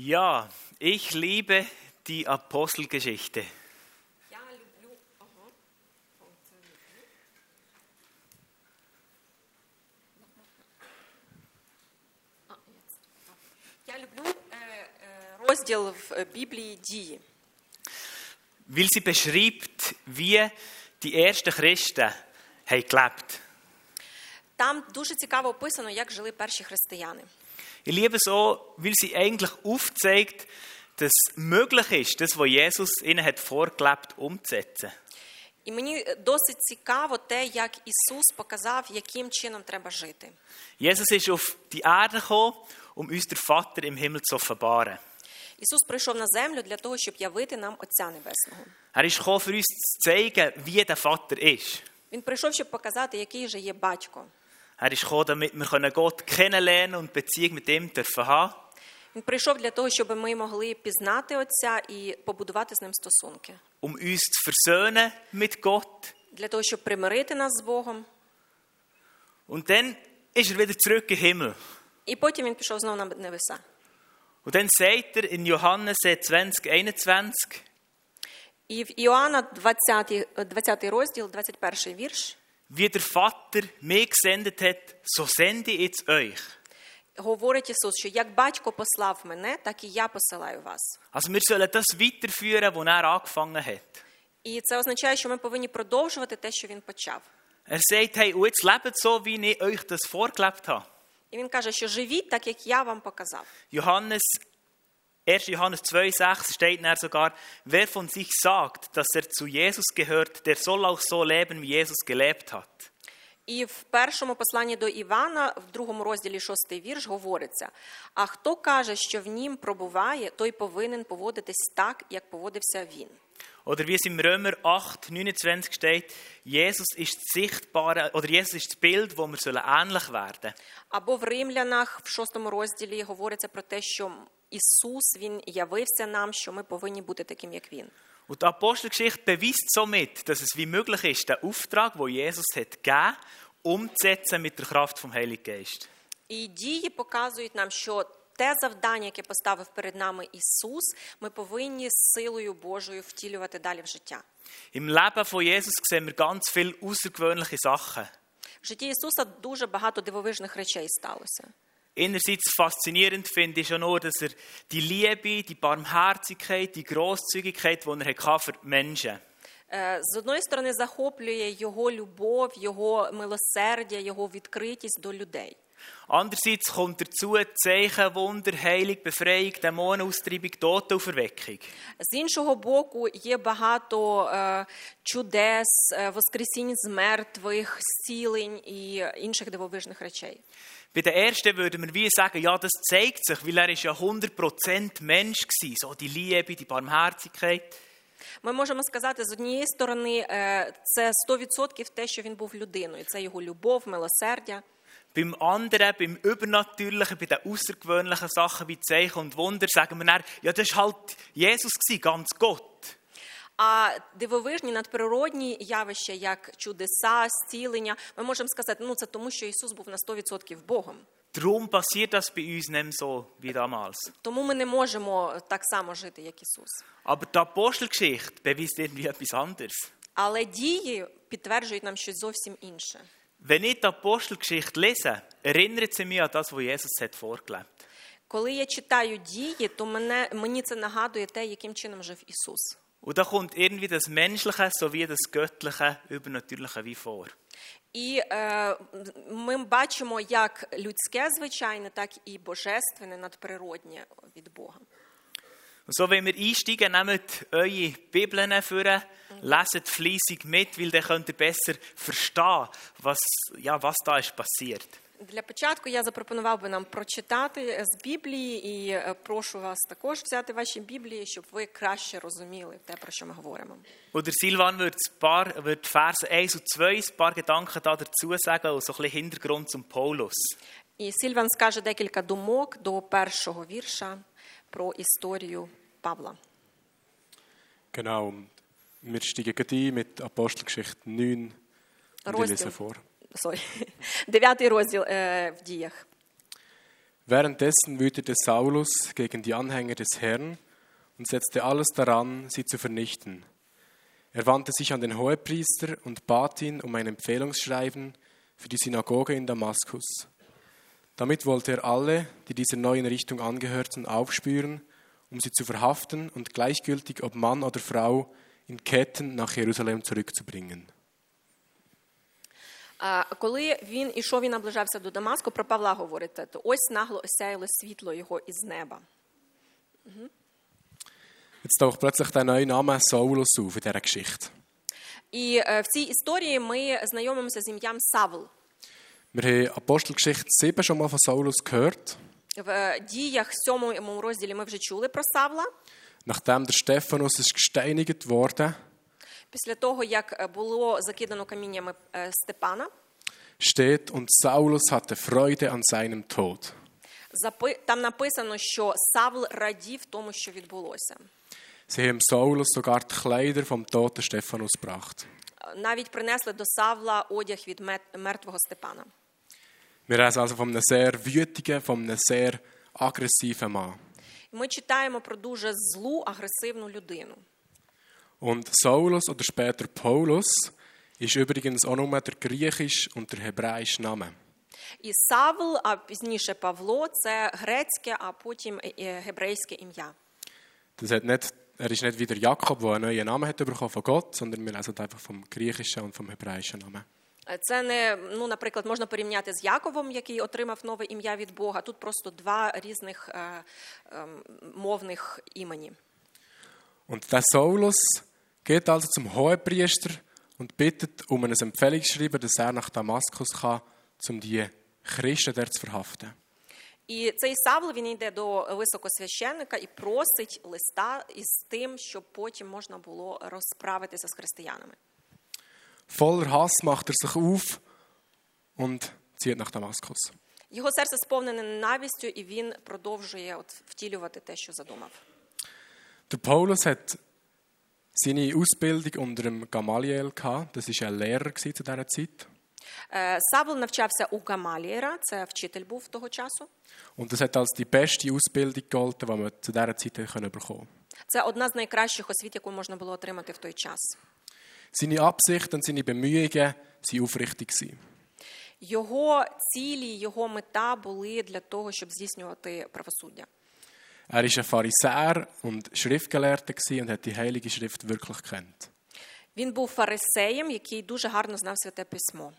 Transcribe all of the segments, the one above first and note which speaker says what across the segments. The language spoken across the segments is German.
Speaker 1: Ja, ich liebe die Apostelgeschichte.
Speaker 2: Я люблю. Ага. А, jetzt. Я люблю е, е, розділ в е, Біблії дії.
Speaker 1: Weil sie beschreibt, wie die ersten Christen haben gelebt
Speaker 2: Там дуже цікаво описано, як жили перші християни.
Speaker 1: Ich liebe es auch, weil sie eigentlich aufzeigt, dass es möglich ist, das, was Jesus ihnen hat vorgelebt, umzusetzen.
Speaker 2: І мені досить цікаво те, як Ісус показав, яким чином треба жити.
Speaker 1: Jesus ist auf die Erde gekommen, um uns den Vater im Himmel zu offenbaren.
Speaker 2: Ісус прийшов на землю для того, щоб явити нам Отця Небесного.
Speaker 1: Er ist gekommen, für uns zu zeigen, wie der Vater ist.
Speaker 2: Він прийшов, щоб показати, який же є батько.
Speaker 1: Er ist gekommen, damit wir Gott kennenlernen und Beziehung mit ihm dürfen haben.
Speaker 2: Він прийшов для того, щоб ми могли пізнати Отця і побудувати з ним стосунки,
Speaker 1: um uns zu versöhnen mit Gott.
Speaker 2: для того, щоб примирити нас з Богом.
Speaker 1: Und dann ist er wieder zurück in den Himmel.
Speaker 2: І потім він пішов знову на небеса.
Speaker 1: Und dann sagt er in Johannes 20, 21,
Speaker 2: І в Іоанна 20, 20 розділ, 21 вірш,
Speaker 1: wie der Vater mich gesendet hat, so sende ich jetzt euch.
Speaker 2: говорить Ісус, що як батько послав мене, так і я посилаю вас.
Speaker 1: Also wir sollen das weiterführen, was er angefangen hat.
Speaker 2: І це означає, що ми повинні продовжувати те, що він почав.
Speaker 1: Er sagt, hey, und jetzt lebt so, wie ich euch das vorgelebt habe.
Speaker 2: І він каже, що живіть так, як я вам показав.
Speaker 1: Johannes, 1. Johannes 2,6 steht dann sogar, wer von sich sagt, dass er zu Jesus gehört, der soll auch so leben, wie Jesus gelebt hat.
Speaker 2: І в першому посланні до Івана, в другому розділі шостий вірш, говориться: а хто каже, що в нім пробуває, той повинен поводитись так, як поводився він.
Speaker 1: Oder wie es im Römer 8, 29 steht, Jesus ist das sichtbare, oder Jesus ist das Bild, wo wir sollen ähnlich werden.
Speaker 2: Або в римлянах в шостому розділі говориться про те, що Ісус він явився нам, що ми повинні бути таким, як він.
Speaker 1: Und die Apostelgeschichte beweist somit, dass es wie möglich ist, den Auftrag, den Jesus hat gegeben, umzusetzen mit der Kraft vom Heiligen Geist.
Speaker 2: І дії показують нам, що те завдання, яке поставив перед нами Ісус, ми повинні з силою Божою втілювати далі в життя.
Speaker 1: Im Leben von Jesus sehen wir ganz viele außergewöhnliche Sachen.
Speaker 2: В житті Ісуса дуже багато дивовижних речей сталося.
Speaker 1: Einerseits faszinierend finde ich schon nur, dass er die Liebe, die Barmherzigkeit, die Großzügigkeit, die er hatte für die Menschen.
Speaker 2: Е, З одної сторони, захоплює його любов, його милосердя, його відкритість до людей.
Speaker 1: Andererseits kommt dazu Zeichen, Wunder, Heilung, Befreiung, Dämonenaustreibung, Totenauferweckung.
Speaker 2: З іншого боку, є багато е, чудес, е, воскресінь з мертвих, зцілень і інших дивовижних речей.
Speaker 1: Bei den ersten würden wir wie sagen, ja, das zeigt sich, weil er ist ja 100% Mensch war. So die Liebe, die Barmherzigkeit.
Speaker 2: Ми можемо сказати, з однієї сторони, е, це 100% те, що він був людиною. Це його любов, милосердя.
Speaker 1: Beim anderen, beim Übernatürlichen, bei den außergewöhnlichen Sachen wie Zeichen und Wunder, sagen wir dann, ja, das war halt Jesus, gewesen, ganz Gott.
Speaker 2: А дивовижні надприродні явища, як чудеса, зцілення, ми можемо сказати, ну це тому, що Ісус був на 100% Богом.
Speaker 1: Darum passiert das bei uns nicht so wie damals.
Speaker 2: Тому ми не можемо так само жити, як Ісус.
Speaker 1: Aber die Apostelgeschichte beweist irgendwie etwas anderes.
Speaker 2: Але дії підтверджують нам щось зовсім інше.
Speaker 1: Wenn ich die Apostelgeschichte lese, erinnert sie mich an das, was Jesus hat vorgelebt.
Speaker 2: Коли я читаю дії, то мене, мені це нагадує те, яким чином жив Ісус.
Speaker 1: Und da kommt irgendwie das Menschliche sowie das Göttliche, Übernatürliche wie vor.
Speaker 2: І е, ми бачимо як людське звичайне, так і божественне, надприроднє від Бога.
Speaker 1: Und so, wenn wir einsteigen, nehmt eure Bibeln vor, leset fleissig mit, weil dann könnt ihr besser verstehen, was, ja, was da ist passiert.
Speaker 2: Для початку я запропонував би нам прочитати з Біблії, і е, прошу вас також взяти ваші Біблії, щоб ви краще розуміли те, про що ми говоримо.
Speaker 1: Und der Silvan wird, ein paar, wird Verse 1 und 2 ein paar Gedanken da dazu sagen und so ein bisschen Hintergrund zum Paulus.
Speaker 2: І Сільван скаже декілька думок до першого вірша про історію Павла.
Speaker 3: Genau. Wir steigen gleich ein mit Apostelgeschichte 9 und ich lese
Speaker 2: Розділ.
Speaker 3: vor.
Speaker 2: Sorry. Дев'ятий розділ е, в діях.
Speaker 3: Währenddessen wütete Saulus gegen die Anhänger des Herrn und setzte alles daran, sie zu vernichten. Er wandte sich an den Hohepriester und bat ihn um ein Empfehlungsschreiben für die Synagoge in Damaskus. Damit wollte er alle, die dieser neuen Richtung angehörten, aufspüren, um sie zu verhaften und gleichgültig ob Mann oder Frau in Ketten nach Jerusalem zurückzubringen.
Speaker 2: Коли він ішов і наближався до Дамаску, про Павла говорите, то ось нагло осяяло світло його із неба.
Speaker 3: Jetzt taucht plötzlich der neue Name Saulus auf in dieser Geschichte.
Speaker 2: І е, в цій історії ми знайомимося з ім'ям Савл.
Speaker 3: Wir haben Apostelgeschichte 7 schon mal von Saulus gehört.
Speaker 2: В е, діях сьомому розділі ми вже чули про Савла.
Speaker 3: Nachdem der Stephanus ist gesteinigt wurde,
Speaker 2: Після того, як е, було закидано каміннями е, Степана,
Speaker 3: steht, und Saulus hatte Freude an seinem Tod.
Speaker 2: запи- там написано, що Савл радів тому, що відбулося.
Speaker 3: Sie haben Saulus sogar die Kleider vom toten Stephanus gebracht.
Speaker 2: Е, Навіть принесли до Савла одяг від мет- мертвого Степана.
Speaker 3: Wir reden also von einem sehr wütigen, von einem sehr aggressiven Mann.
Speaker 2: Ми читаємо про дуже злу, агресивну людину.
Speaker 3: Und Saulus oder später Paulus ist übrigens auch nur der griechische und der hebräische Name.
Speaker 2: І Савл, а пізніше Павло це грецьке, а потім е, е, гебрейське ім'я.
Speaker 3: Das hat nicht, er ist nicht wie der Jakob, der einen neuen Namen hat bekommen von Gott, sondern wir lesen einfach vom griechischen und vom hebräischen Namen.
Speaker 2: Е, Це не, ну, наприклад, можна порівняти з Яковом, який отримав нове ім'я від Бога. Тут просто два різних е, е, мовних імені.
Speaker 3: Und der Saulus geht also zum Hohepriester und bittet um ein Empfehlungsschreiben, dass er nach Damaskus kann, um die Christen dort zu verhaften.
Speaker 2: І цей Савл він йде до високосвященника і просить листа із тим, щоб потім можна було розправитися з християнами.
Speaker 3: Voller Hass macht er sich auf und zieht nach Damaskus.
Speaker 2: Його серце сповнене ненавистю, і він продовжує от втілювати те, що задумав.
Speaker 3: Der Paulus hat seine Ausbildung unter dem Gamaliel gehabt. Das war ein Lehrer zu dieser Zeit.
Speaker 2: Е, Савл навчався у Гамалієра, це вчитель був того часу.
Speaker 3: Und das hat als die beste Ausbildung gegolten, die man zu dieser Zeit bekommen konnte.
Speaker 2: Це одна з найкращих освіт, яку можна було отримати в той час.
Speaker 3: Seine Absichten und seine Bemühungen waren aufrichtig. gewesen.
Speaker 2: Його цілі, його мета були для того, щоб здійснювати правосуддя.
Speaker 3: Er war ein Pharisäer und Schriftgelehrter gewesen und hat die Heilige Schrift wirklich gekannt.
Speaker 2: Він був фарисеєм, який дуже гарно знав святе письмо.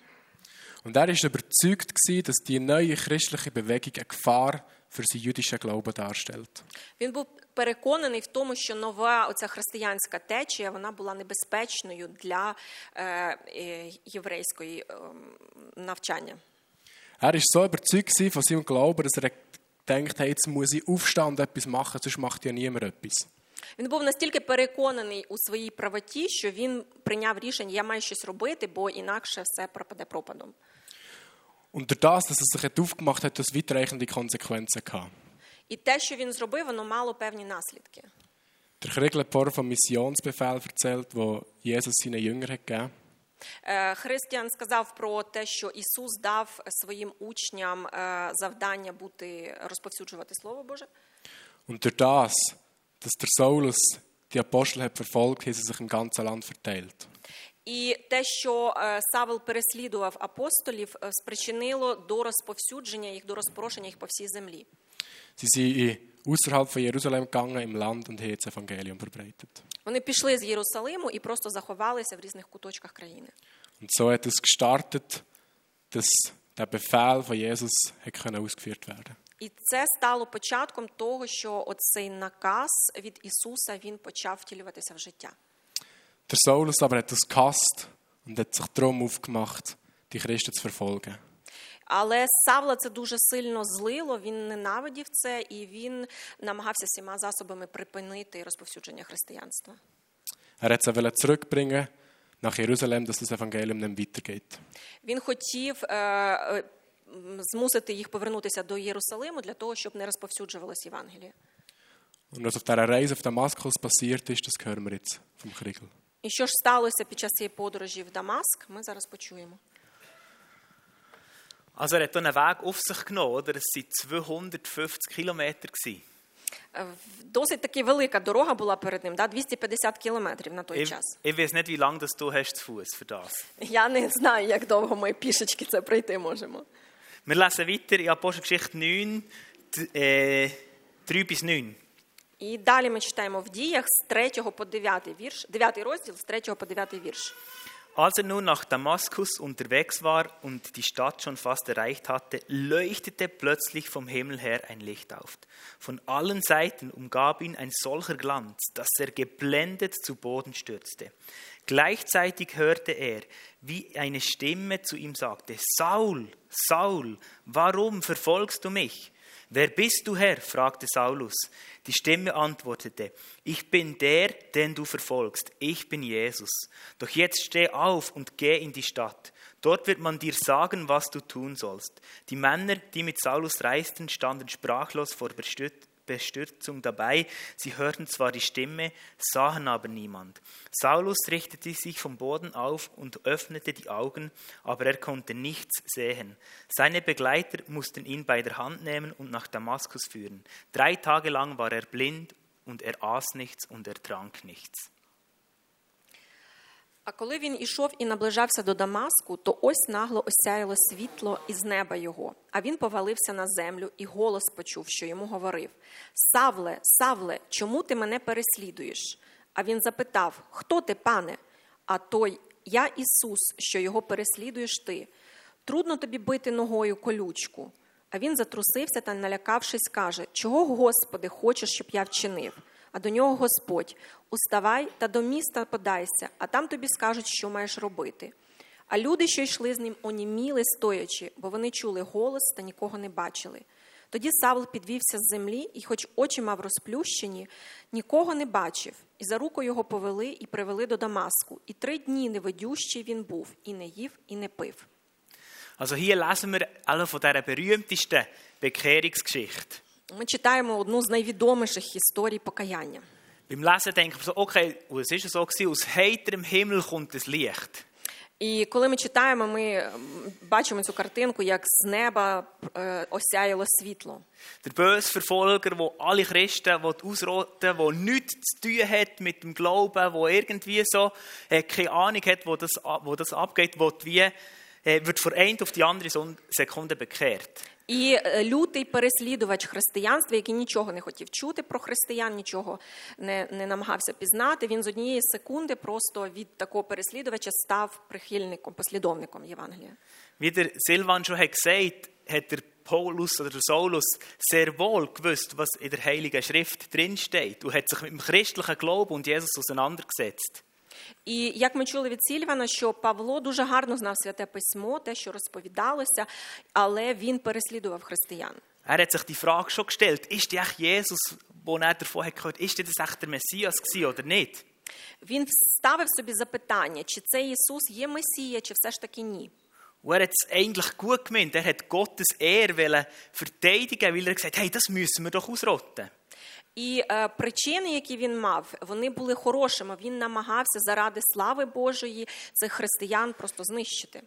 Speaker 3: Und er war überzeugt, gewesen, dass die neue christliche Bewegung eine Gefahr für seinen jüdischen Glauben darstellt.
Speaker 2: Він був переконаний в тому, що нова оця християнська течія вона була небезпечною для е, е, єврейської е, навчання.
Speaker 3: Er war so überzeugt gewesen von seinem Glauben, dass er denkt, hey, jetzt muss ich aufstehen und etwas machen, sonst macht ja niemand etwas.
Speaker 2: Він був настільки переконаний у своїй правоті, що він прийняв рішення, я маю щось робити, бо інакше все пропаде пропадом.
Speaker 3: Und durch das, dass er sich hat aufgemacht hat, hat das weitreichende Konsequenzen gehabt.
Speaker 2: І те, що він зробив, воно мало певні наслідки.
Speaker 3: Der Kriegel hat vorher vom Missionsbefehl erzählt, wo Jesus seinen Jüngern hat gegeben
Speaker 2: Е, Християн сказав про те, що Ісус дав своїм учням е, завдання бути розповсюджувати Слово Боже.
Speaker 3: Und durch das, dass der Saulus die Apostel hat verfolgt, haben sie sich im ganzen Land verteilt.
Speaker 2: І те, що е, Савл переслідував апостолів, е, спричинило до розповсюдження їх, до розпорошення їх по всій землі.
Speaker 3: Sie sind in- außerhalb von Jerusalem gegangen im Land und haben das Evangelium verbreitet.
Speaker 2: Вони пішли з Єрусалиму і просто заховалися в різних куточках країни.
Speaker 3: Und so hat es gestartet, dass der Befehl von Jesus hat können ausgeführt werden
Speaker 2: І це стало початком того, що оцей наказ від Ісуса він почав втілюватися в життя.
Speaker 3: Der Saulus aber hat das gehasst und hat sich darum aufgemacht, die Christen zu verfolgen.
Speaker 2: Але Савла це дуже сильно злило, він ненавидів це і він намагався всіма засобами припинити розповсюдження християнства.
Speaker 3: Er hat sie zurückbringen nach Jerusalem, dass das Evangelium nicht weitergeht.
Speaker 2: Він хотів е, е, змусити їх повернутися до Єрусалиму для того, щоб не розповсюджувалось Євангеліє.
Speaker 3: Und was auf dieser Reise auf Damaskus passiert ist, das hören wir jetzt vom Kriegel.
Speaker 2: І що ж сталося під час цієї подорожі в Дамаск, ми зараз почуємо.
Speaker 1: Also er hat hier einen Weg auf sich genommen, oder? Es waren 250 Kilometer. gewesen.
Speaker 2: Е, в- Досить таки велика дорога була перед ним, да? 250 кілометрів на той
Speaker 1: Ich,
Speaker 2: час.
Speaker 1: ich weiß nicht, wie lange das du hast zu Fuß für das.
Speaker 2: Я не знаю, як довго ми пішечки це пройти можемо.
Speaker 1: Wir lesen weiter in Apostelgeschichte 9, d- äh, 3 bis 9.
Speaker 2: І далі ми читаємо в діях з 3 по 9 вірш, 9 розділ з 3 по 9 вірш.
Speaker 1: Als er nun nach Damaskus unterwegs war und die Stadt schon fast erreicht hatte, leuchtete plötzlich vom Himmel her ein Licht auf. Von allen Seiten umgab ihn ein solcher Glanz, dass er geblendet zu Boden stürzte. Gleichzeitig hörte er, wie eine Stimme zu ihm sagte, Saul, Saul, warum verfolgst du mich? Wer bist du, Herr? fragte Saulus. Die Stimme antwortete, ich bin der, den du verfolgst. Ich bin Jesus. Doch jetzt steh auf und geh in die Stadt. Dort wird man dir sagen, was du tun sollst. Die Männer, die mit Saulus reisten, standen sprachlos vor Bestürzung dabei. Sie hörten zwar die Stimme, sahen aber niemand. Saulus richtete sich vom Boden auf und öffnete die Augen, aber er konnte nichts sehen. Seine Begleiter mussten ihn bei der Hand nehmen und nach Damaskus führen. Drei Tage lang war er blind und er aß nichts und er trank nichts.
Speaker 2: А коли він ішов і наближався до Дамаску, то ось нагло осяяло світло із неба його. А він повалився на землю і голос почув, що йому говорив: Савле, Савле, чому ти мене переслідуєш? А він запитав: Хто ти, пане? А той, я Ісус, що його переслідуєш ти. Трудно тобі бити ногою колючку. А він затрусився та, налякавшись, каже: Чого, Господи, хочеш, щоб я вчинив? А до нього Господь: Уставай та до міста подайся, а там тобі скажуть, що маєш робити. А люди, що йшли з ним, оніміли стоячи, бо вони чули голос та нікого не бачили. Тоді Савл підвівся з землі, і, хоч очі мав розплющені, нікого не бачив, і за руку його повели і привели до Дамаску. І три дні невидющий він був, і не їв, і не пив.
Speaker 1: Also hier lesen wir alle von dieser berühmtesten Bekehrungsgeschichte.
Speaker 2: Ми читаємо одну з найвідоміших історій покаяння.
Speaker 1: Beim Lesen denkt man so, okay, und es ist so gewesen, aus heiterem Himmel kommt das Licht.
Speaker 2: І коли ми читаємо, ми м, бачимо цю картинку, як з неба е, осяяло світло.
Speaker 1: Der böse Verfolger, der alle Christen will ausrotten will, der nichts zu tun hat mit dem Glauben, der irgendwie so äh, keine Ahnung hat, wo das, wo das abgeht, will wie, äh, wird von einer auf die andere Son- Sekunde bekehrt.
Speaker 2: І е, лютий переслідувач християнства, який нічого не хотів чути про християн, нічого не, не намагався пізнати, він з однієї секунди просто від такого переслідувача став прихильником, послідовником Євангелія.
Speaker 1: Wie der Silvan schon hat gesagt hat der Paulus oder der Saulus sehr wohl gewusst, was in der Heiligen Schrift drinsteht und hat sich mit dem christlichen Glauben und Jesus auseinandergesetzt.
Speaker 2: І як ми чули від Сільвана, що Павло дуже гарно знав святе письмо, те, що розповідалося, але він переслідував християн.
Speaker 1: Er hat sich die Frage schon gestellt, ist der echt Jesus, wo er davon hat gehört, ist das echt der Messias gewesen oder nicht?
Speaker 2: Він ставив собі запитання, чи це Ісус є Месія, чи все ж таки ні.
Speaker 1: Und er hat es eigentlich gut gemeint. Er hat Gottes Ehre wollen verteidigen, weil er gesagt hat, hey, das müssen wir doch ausrotten.
Speaker 2: І е, причини, які він мав, вони були хорошими. Він намагався заради слави Божої цих християн просто знищити.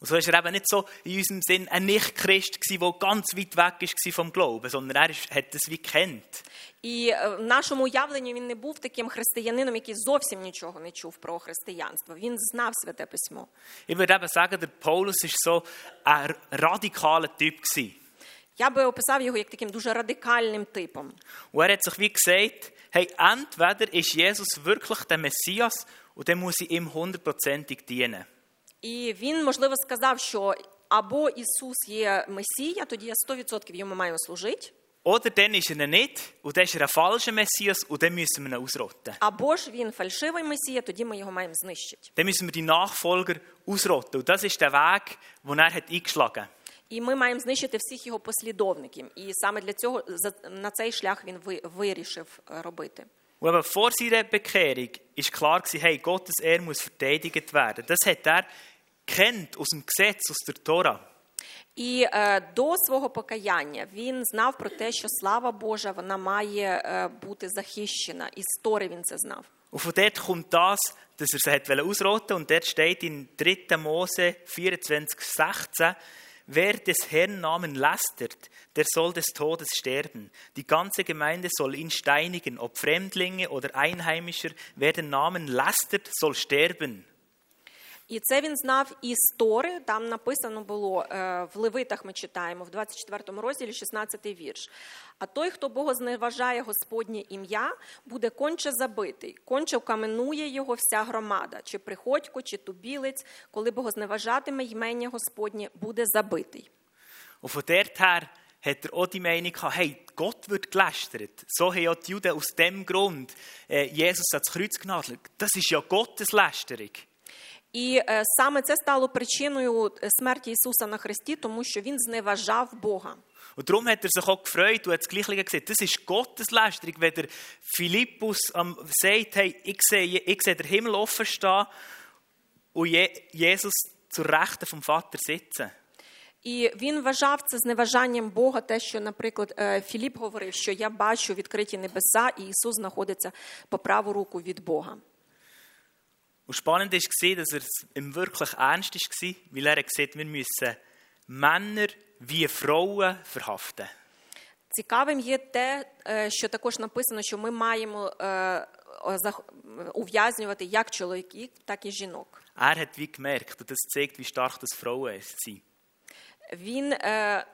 Speaker 1: Und so ist er eben nicht so in unserem Sinn ein Nicht-Christ gewesen, der ganz weit weg war vom Glauben, sondern er ist, hat das wie kennt.
Speaker 2: І е, в нашому уявленні він не був таким християнином, який зовсім нічого не чув про християнство. Він знав святе письмо.
Speaker 1: Ich würde eben sagen, der Paulus ist so ein radikaler Typ gewesen.
Speaker 2: Я би описав його як таким дуже радикальним типом.
Speaker 1: Und er hat sich wie gesagt, hey, entweder ist Jesus wirklich der Messias und dann muss ich ihm hundertprozentig dienen.
Speaker 2: І він, можливо, сказав, що або Ісус є Месія, тоді я 100% йому маю служити,
Speaker 1: Oder dann ist er ihn nicht und dann ist er ein falscher Messias und dann müssen wir ihn ausrotten.
Speaker 2: або ж він фальшивий Месія, тоді ми його маємо знищити.
Speaker 1: Dann müssen wir die Nachfolger ausrotten. Und das ist der Weg, den er hat eingeschlagen hat.
Speaker 2: І ми маємо знищити всіх його послідовників. І саме для цього за- на цей шлях він ви- вирішив е, робити.
Speaker 1: Und eben vor seiner Bekehrung ist klar gewesen, hey, Gottes Ehre muss verteidigt werden. Das hat er kennt aus dem Gesetz, aus der Tora.
Speaker 2: І е, до свого покаяння він знав про те, що слава Божа вона має е, бути захищена. І з Тори він це знав.
Speaker 1: Und von dort kommt das, dass er sie hat ausrotten wollte. Und dort steht in 3. Mose 24, 16, wer des Herrn Namen lästert, der soll des Todes sterben. Die ganze Gemeinde soll ihn steinigen, ob Fremdlinge oder Einheimischer, wer den Namen lästert, soll sterben.
Speaker 2: І це він знав із Тори, там написано було е, в Левитах. Ми читаємо в 24 розділі, 16 вірш. А той, хто богозневажає Господнє ім'я, буде конче забитий, конче вкаменує його вся громада, чи приходько, чи тубілець, коли богозневажатиме ймення Господнє, буде забитий.
Speaker 1: Und hat er auch die Meinung gehabt, hey, Gott wird gelästert. So haben ja die Juden aus dem Grund äh, Jesus ans Kreuz genagelt. Das ist ja Gotteslästerung.
Speaker 2: І е, саме це стало причиною е, смерті Ісуса на Христі, тому що він зневажав Бога.
Speaker 1: Und darum hat er sich auch gefreut und hat das Gleiche gesagt. Das ist Gotteslästerung, wenn der Philippus am, sagt, hey, ich sehe, ich sehe den Himmel offen stehen und Je, Jesus zur Rechten vom Vater sitzen.
Speaker 2: І він вважав це зневажанням Бога, те, що, наприклад, е, Філіп говорив, що я бачу відкриті небеса, і Ісус знаходиться по праву руку від Бога.
Speaker 1: Und spannend war, dass er es ihm wirklich ernst war, weil er hat gesagt, wir müssen Männer wie Frauen verhaften.
Speaker 2: Цікавим є те, е, що також написано, що ми маємо е, о, зах- ув'язнювати як чоловіків, так і жінок.
Speaker 1: Er hat wie gemerkt, und das zeigt, wie stark das Frauen sind.
Speaker 2: Він е,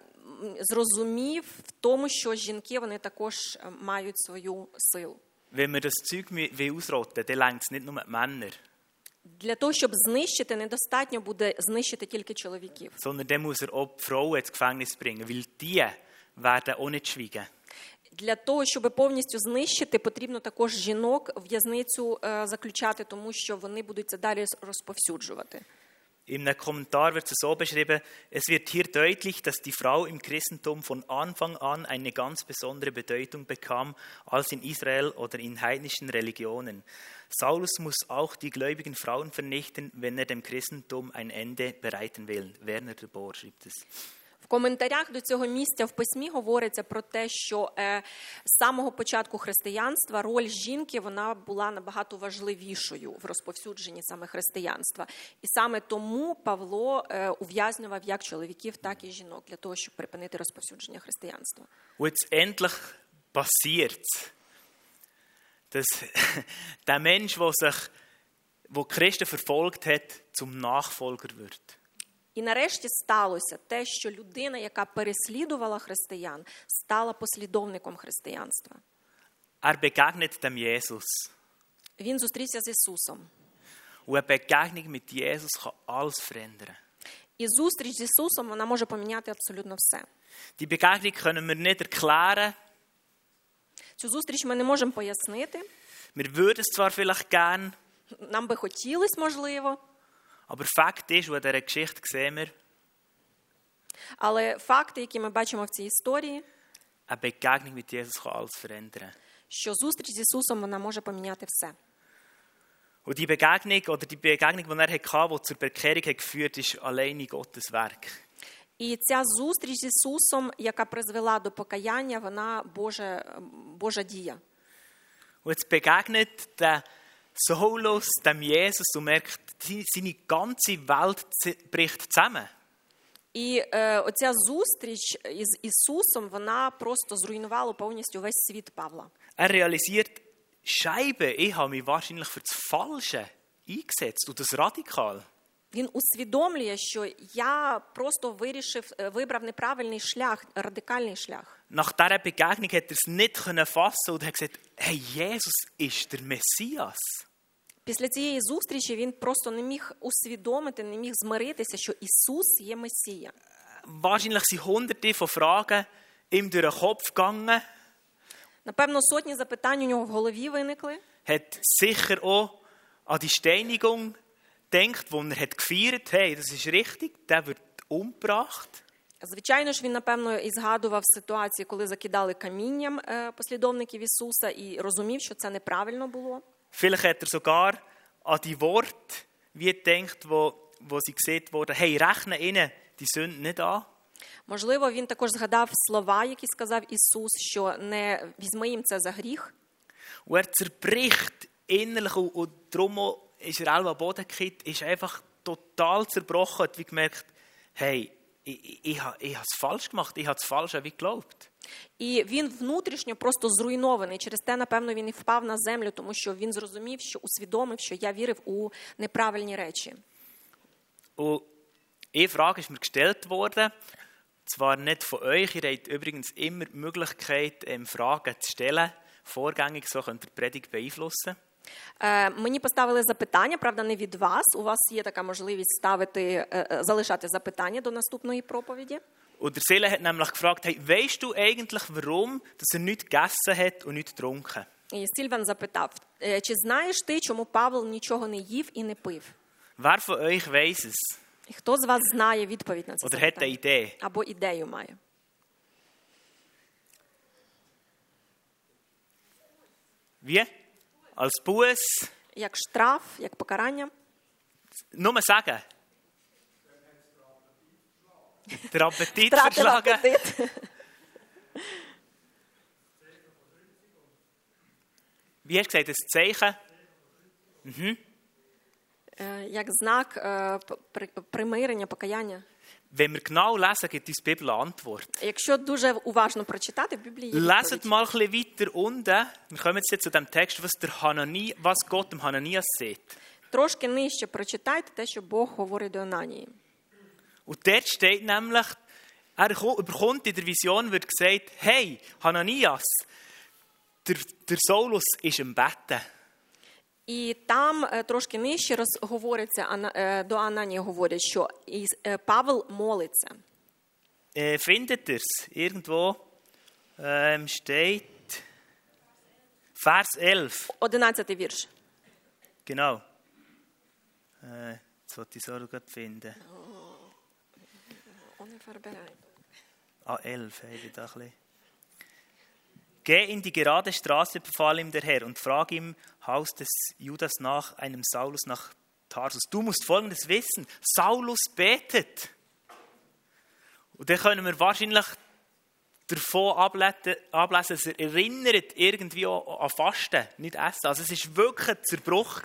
Speaker 2: м, зрозумів в тому, що жінки вони також е, мають свою силу.
Speaker 1: Wenn wir das Zeug mü- will ausrotten dann längt es nicht nur die Männer,
Speaker 2: Для того, щоб знищити, недостатньо буде знищити тільки чоловіків.
Speaker 1: sondern dann muss er auch die Frauen ins Gefängnis bringen, weil die werden auch nicht schweigen.
Speaker 2: Для того, щоб повністю знищити, потрібно також жінок в в'язницю е, заключати, тому що вони будуть це далі розповсюджувати.
Speaker 1: In einem Kommentar wird es so beschrieben, es wird hier deutlich, dass die Frau im Christentum von Anfang an eine ganz besondere Bedeutung bekam als in Israel oder in heidnischen Religionen. Saulus muss auch die gläubigen Frauen vernichten, wenn er dem Christentum ein Ende bereiten will. Werner de Boer schreibt es.
Speaker 2: В коментарях до цього місця в письмі говориться про те, що е, з самого початку християнства роль жінки вона була набагато важливішою в розповсюдженні саме християнства. І саме тому Павло е, ув'язнював як чоловіків, так і жінок для того, щоб припинити розповсюдження християнства.
Speaker 1: Und jetzt endlich passiert es, dass der Mensch, der sich, wo die Christen verfolgt hat, zum Nachfolger wird.
Speaker 2: І нарешті сталося те, що людина, яка переслідувала християн, стала послідовником християнства.
Speaker 1: Er begegnet dem Jesus.
Speaker 2: Він зустрівся з Ісусом.
Speaker 1: Und eine Begegnung mit Jesus kann alles verändern.
Speaker 2: І зустріч з Ісусом вона може поміняти абсолютно все.
Speaker 1: Die Begegnung können wir nicht erklären.
Speaker 2: Цю зустріч ми не можемо пояснити.
Speaker 1: Wir würden es zwar vielleicht gern,
Speaker 2: Нам би хотілося, можливо,
Speaker 1: aber Fakt ist, und in dieser Geschichte sehen wir,
Speaker 2: але факти, які ми бачимо в цій історії,
Speaker 1: eine Begegnung mit Jesus kann alles verändern.
Speaker 2: що зустріч з Ісусом вона може поміняти все.
Speaker 1: Und die Begegnung, oder die Begegnung, die er hatte, die zur Bekehrung hat geführt ist alleine Gottes Werk.
Speaker 2: І ця зустріч з Ісусом, яка призвела до покаяння, вона Божа, Божа дія.
Speaker 1: Und jetzt begegnet der Saulus dem Jesus und merkt, die- seine ganze Welt z- bricht zusammen.
Speaker 2: І е, оця зустріч із Ісусом вона просто зруйнувала повністю весь світ Павла.
Speaker 1: Er realisiert, Scheibe, ich habe mich wahrscheinlich für das Falsche eingesetzt und das radikal.
Speaker 2: Він усвідомлює, що я просто вирішив, е, вибрав неправильний шлях, радикальний шлях.
Speaker 1: Nach dieser Begegnung hat er es nicht können fassen und hat gesagt, hey, Jesus ist der Messias.
Speaker 2: Після цієї зустрічі він просто не міг усвідомити, не міг змиритися, що Ісус є Месія.
Speaker 1: Wahrscheinlich sind hunderte von Fragen ihm durch den Kopf gegangen,
Speaker 2: Напевно, сотні запитань у нього в голові виникли.
Speaker 1: hat sicher auch an die Steinigung gedacht, wo er hat gefeiert hey, das ist richtig, der wird umgebracht.
Speaker 2: Звичайно ж, він напевно і згадував ситуації, коли закидали камінням е, послідовників Ісуса, і розумів, що це неправильно було.
Speaker 1: Vielleicht hat er sogar an die Worte wie gedacht, wo, wo sie gesehen wurden, hey, rechne ihnen die Sünden nicht an.
Speaker 2: Можливо, він також згадав слова, які сказав Ісус, що не візьми їм це за гріх.
Speaker 1: Und er zerbricht innerlich und, und darum auch ist er auch am Boden gekippt, ist einfach total zerbrochen, hat wie gemerkt, hey, ich, ich, ich, ha- ich habe es falsch gemacht, ich habe es falsch wie geglaubt.
Speaker 2: І він внутрішньо просто зруйнований. Через те, напевно, він і впав на землю, тому що він зрозумів, що усвідомив, що я вірив у неправильні речі.
Speaker 1: Und eine Frage ist mir gestellt worden, zwar nicht von euch, ihr habt übrigens immer die Möglichkeit, ähm, Fragen zu stellen, vorgängig, so könnt ihr die Predigt beeinflussen.
Speaker 2: Е, мені поставили запитання, правда, не від вас. У вас є така можливість ставити, е, е, залишати запитання до наступної проповіді.
Speaker 1: Und der Seele hat nämlich gefragt, hey, weißt du eigentlich, warum dass er nichts gegessen hat und nichts getrunken?
Speaker 2: І Сільван запитав: «Е, чи знаєш ти, чому Павел нічого не їв і не пив?
Speaker 1: Wer von euch weiss es?
Speaker 2: І хто з вас знає відповідь на це
Speaker 1: Oder hat eine
Speaker 2: запитання?
Speaker 1: Idee?
Speaker 2: Або ідею має?
Speaker 1: Wie? Als Buß?
Speaker 2: Як штраф, як покарання?
Speaker 1: Nur sagen. Der Appetit
Speaker 2: Втратив
Speaker 1: verschlagen.
Speaker 2: апетит.
Speaker 1: Wie hast du gesagt, ein Zeichen?
Speaker 2: Е, Як знак е, п- при- примирення, покаяння.
Speaker 1: Wenn wir genau lesen, gibt uns die Bibel eine Antwort.
Speaker 2: Якщо дуже уважно прочитати, в Біблії є
Speaker 1: Leset
Speaker 2: відповідь.
Speaker 1: mal ein bisschen weiter unten. Wir kommen jetzt zu dem Text, was, der Hanani, was Gott dem Hananias sagt.
Speaker 2: Трошки нижче прочитайте те, що Бог говорить до Ананії.
Speaker 1: Und dort steht nämlich, er ko- überkommt in der Vision, wird gesagt, hey, Hananias, der, der Saulus ist im Betten.
Speaker 2: І там е, трошки нижче роз, говориться, Ана- е, до Ананії говорять, що Іс- е, Павел молиться.
Speaker 1: Äh, findet ihr es? Irgendwo ähm, steht Vers 11.
Speaker 2: Одинадцятий вірш.
Speaker 1: Genau. Äh, jetzt wollte ich es auch noch gerade finden. Ah, 11, habe ich da ein bisschen. Geh in die gerade Straße, befahl ihm der Herr, und frag im Haus des Judas nach einem Saulus nach Tarsus. Du musst Folgendes wissen: Saulus betet. Und dann können wir wahrscheinlich davon ablesen, dass er erinnert irgendwie an Fasten, nicht Essen. Also es war wirklich ein Zerbruch.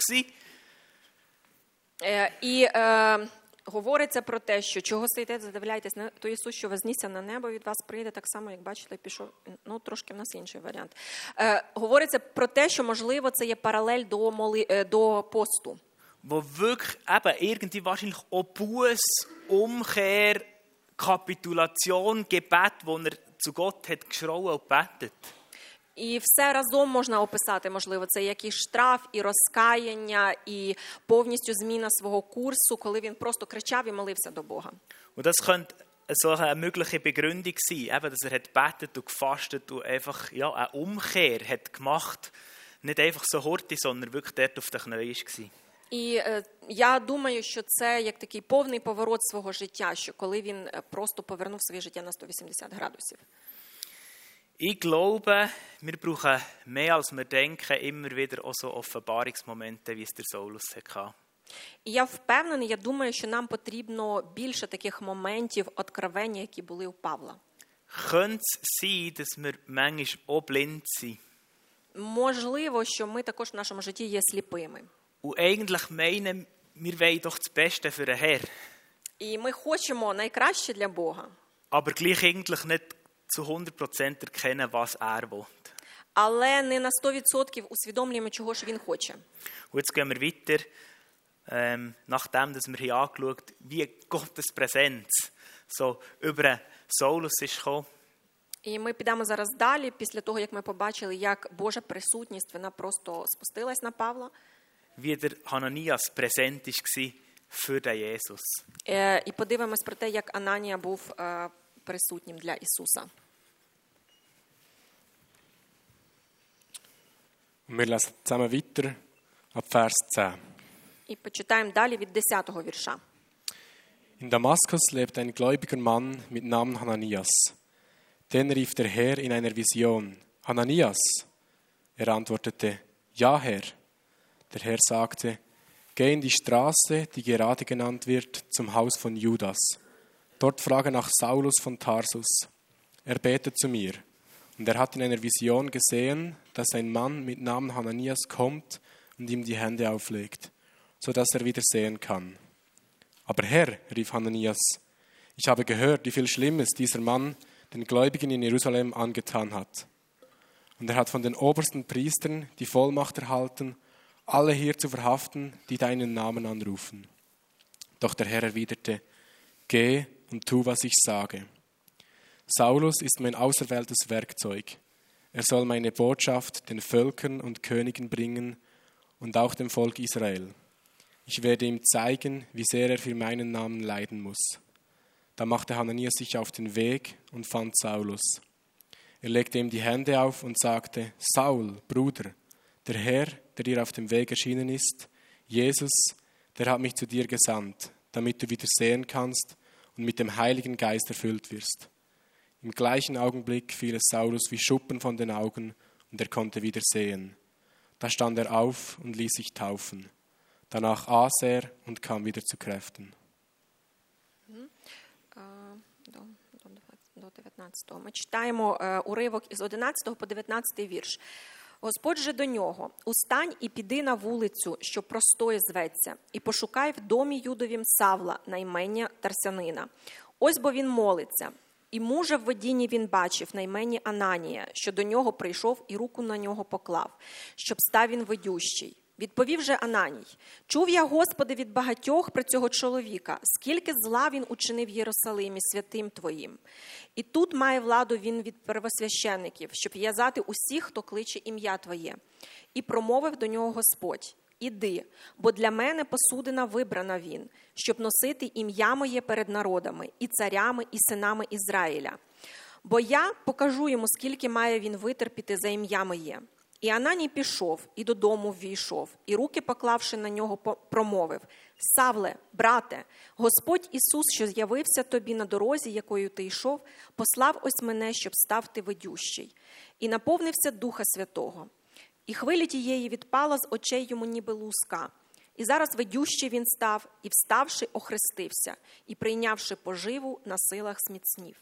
Speaker 2: Äh, ich, äh, говориться про те, що чого стоїте, задивляйтесь на то Ісус, що вознісся на небо, від вас прийде так само, як бачите, пішов. Ну трошки в нас інший варіант. Е, говориться про те, що можливо це є паралель до моли е, до посту.
Speaker 1: wo wirklich eben irgendwie wahrscheinlich auch Buß, Umkehr, Kapitulation, Gebet, wo er zu Gott hat geschrauen und gebetet.
Speaker 2: І все разом можна описати, можливо, це як і штраф, і розкаяння, і повністю зміна свого курсу, коли він просто кричав і молився до Бога.
Speaker 1: Und das könnte so eine mögliche Begründung sein, eben, dass er hat gebetet und gefastet und einfach ja, eine Umkehr hat gemacht. Nicht einfach so horti, sondern wirklich dort auf den Knien war.
Speaker 2: І е, я думаю, що це як такий повний поворот свого життя, що коли він е, просто повернув своє життя на 180 градусів.
Speaker 1: Ich glaube, wir brauchen mehr als wir denken, immer wieder auch so Offenbarungsmomente, wie es der Saulus hatte.
Speaker 2: І я впевнений, я думаю, що нам потрібно більше таких моментів откровення, які були у Павла.
Speaker 1: Könnte es sein, dass wir manchmal auch blind sind
Speaker 2: Можливо, що ми також в нашому житті є сліпими.
Speaker 1: und eigentlich meinen, wir wollen doch das Beste für den Herr,
Speaker 2: І ми хочемо найкраще для Бога,
Speaker 1: aber gleich eigentlich nicht zu 100% erkennen, was er will.
Speaker 2: але не на 100% усвідомлюємо, чого ж він хоче.
Speaker 1: Und jetzt gehen wir weiter, ähm, nachdem dass wir hier angeschaut wie Gottes Präsenz so über den Saulus ist gekommen.
Speaker 2: І ми підемо зараз далі, після того, як ми побачили, як Божа присутність вона просто спустилась на Павла.
Speaker 1: wie der Hananias präsent war für den Jesus.
Speaker 2: Е, І подивимось про те, як Ананія був е, присутнім для Ісуса.
Speaker 3: Und wir lesen zusammen weiter ab Vers 10.
Speaker 2: І почитаємо далі від 10-го вірша.
Speaker 3: In Damaskus lebt ein gläubiger Mann mit Namen Hananias. Den rief der Herr in einer Vision: Hananias. Er antwortete: Ja, Herr. Der Herr sagte: Geh in die Straße, die gerade genannt wird, zum Haus von Judas. Dort frage nach Saulus von Tarsus. Er betet zu mir. Und er hat in einer Vision gesehen, dass ein Mann mit Namen Hananias kommt und ihm die Hände auflegt, so dass er wieder sehen kann. Aber Herr, rief Hananias, Ich habe gehört, wie viel Schlimmes dieser Mann den Gläubigen in Jerusalem angetan hat. Und er hat von den obersten Priestern die Vollmacht erhalten, alle hier zu verhaften, die deinen Namen anrufen. Doch der Herr erwiderte, Geh und tu, was ich sage. Saulus ist mein auserwähltes Werkzeug. Er soll meine Botschaft den Völkern und Königen bringen und auch dem Volk Israel. Ich werde ihm zeigen, wie sehr er für meinen Namen leiden muss. Da machte Hananias sich auf den Weg und fand Saulus. Er legte ihm die Hände auf und sagte, Saul, Bruder, der Herr, der dir auf dem Weg erschienen ist, Jesus, der hat mich zu dir gesandt, damit du wieder sehen kannst und mit dem Heiligen Geist erfüllt wirst. Im gleichen Augenblick fiel es Saulus wie Schuppen von den Augen und er konnte wieder sehen. Da stand er auf und ließ sich taufen. Danach aß er und kam wieder zu Kräften.
Speaker 2: До, до 19-го. Ми читаємо е, уривок із 11 по 19 вірш. Господь же до нього: Устань і піди на вулицю, що простоє зветься, і пошукай в домі Юдовім Савла, наймення Тарсянина. Ось бо він молиться. І мужа в видінні він бачив наймені Ананія, що до нього прийшов і руку на нього поклав, щоб став він видющий. Відповів же Ананій: Чув я, Господи, від багатьох про цього чоловіка, скільки зла він учинив Єрусалимі святим Твоїм. І тут має владу він від первосвящеників, щоб в'язати усіх, хто кличе ім'я Твоє. І промовив до нього Господь: Іди, бо для мене посудина вибрана він, щоб носити ім'я моє перед народами, і царями, і синами Ізраїля. Бо я покажу йому, скільки має він витерпіти за ім'я моє. І Ананій пішов і додому ввійшов, і руки, поклавши на нього, промовив: Савле, брате, Господь Ісус, що з'явився тобі на дорозі, якою ти йшов, послав ось мене, щоб став ти ведющий, і наповнився Духа Святого. І хвиля тієї відпала з очей йому, ніби луска. І зараз ведющий він став, і вставши, охрестився, і прийнявши поживу, на силах зміцнів.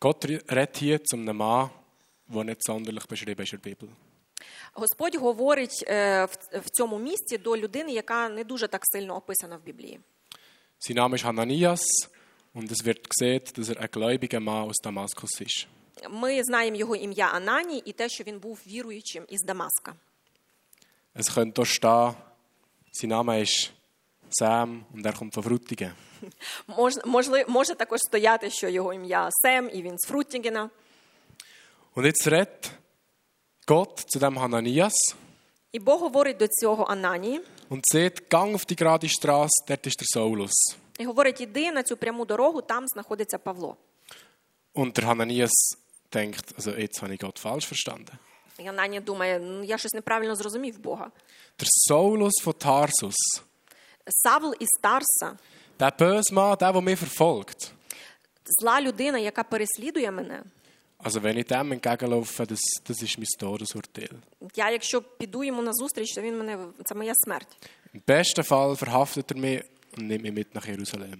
Speaker 3: Gott redet hier zu einem Mann, der nicht sonderlich beschrieben ist in der Bibel.
Speaker 2: Господь говорить е, в- в цьому місці до людини, яка не дуже так сильно описана в Біблії.
Speaker 3: Sein Name ist Hananias und es wird gesehen, dass er ein gläubiger Mann aus Damaskus ist.
Speaker 2: Ми знаємо його ім'я Ананій і те, що він був віруючим із Дамаска.
Speaker 3: Es könnte hier stehen, sein Name ist Sam und er kommt von Frutigen.
Speaker 2: Мож, можли, може також стояти, що його ім'я Сем, і він з Фрутінгена.
Speaker 3: Und jetzt redet Gott zu dem Hananias
Speaker 2: І Бог говорить до цього Ананії
Speaker 3: und sagt, gang auf die gerade Straße, dort ist der Saulus.
Speaker 2: і говорить: іди на цю пряму дорогу, там знаходиться Павло.
Speaker 3: Und der Hananias denkt, also jetzt habe ich Gott falsch verstanden.
Speaker 2: І Ананія думає: ну я щось неправильно зрозумів Бога.
Speaker 3: Der Saulus von Tarsus,
Speaker 2: Савл із Тарса,
Speaker 3: der böse Mann, der, der mich verfolgt.
Speaker 2: зла людина, яка переслідує мене.
Speaker 3: Also wenn ich dem entgegenlaufe, das, das ist mein Todesurteil.
Speaker 2: Я, якщо піду йому на зустріч, то він мене це моя смерть.
Speaker 3: Im besten Fall verhaftet er mich und nimmt mich mit nach Jerusalem.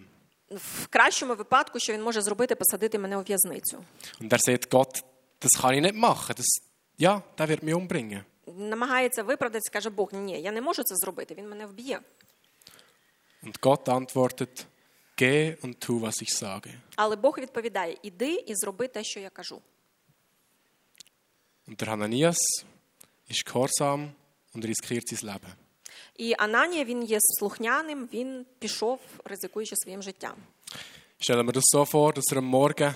Speaker 2: В кращому випадку, що він може зробити, посадити мене у в'язницю.
Speaker 3: Und er sagt, Gott, das kann ich nicht machen. Das, ja, der wird mich umbringen.
Speaker 2: Намагається виправдатися, каже Бог: ні, я не можу це зробити. Він мене вб'є.
Speaker 3: Und Gott antwortet, geh und tu, was ich sage.
Speaker 2: Але Бог відповідає: іди і зроби те, що я кажу.
Speaker 3: Und der Hananias ist gehorsam und riskiert sein Leben.
Speaker 2: І Ананія він є слухняним, він пішов, ризикуючи своїм життям.
Speaker 3: Ich stelle mir das so vor, dass er am Morgen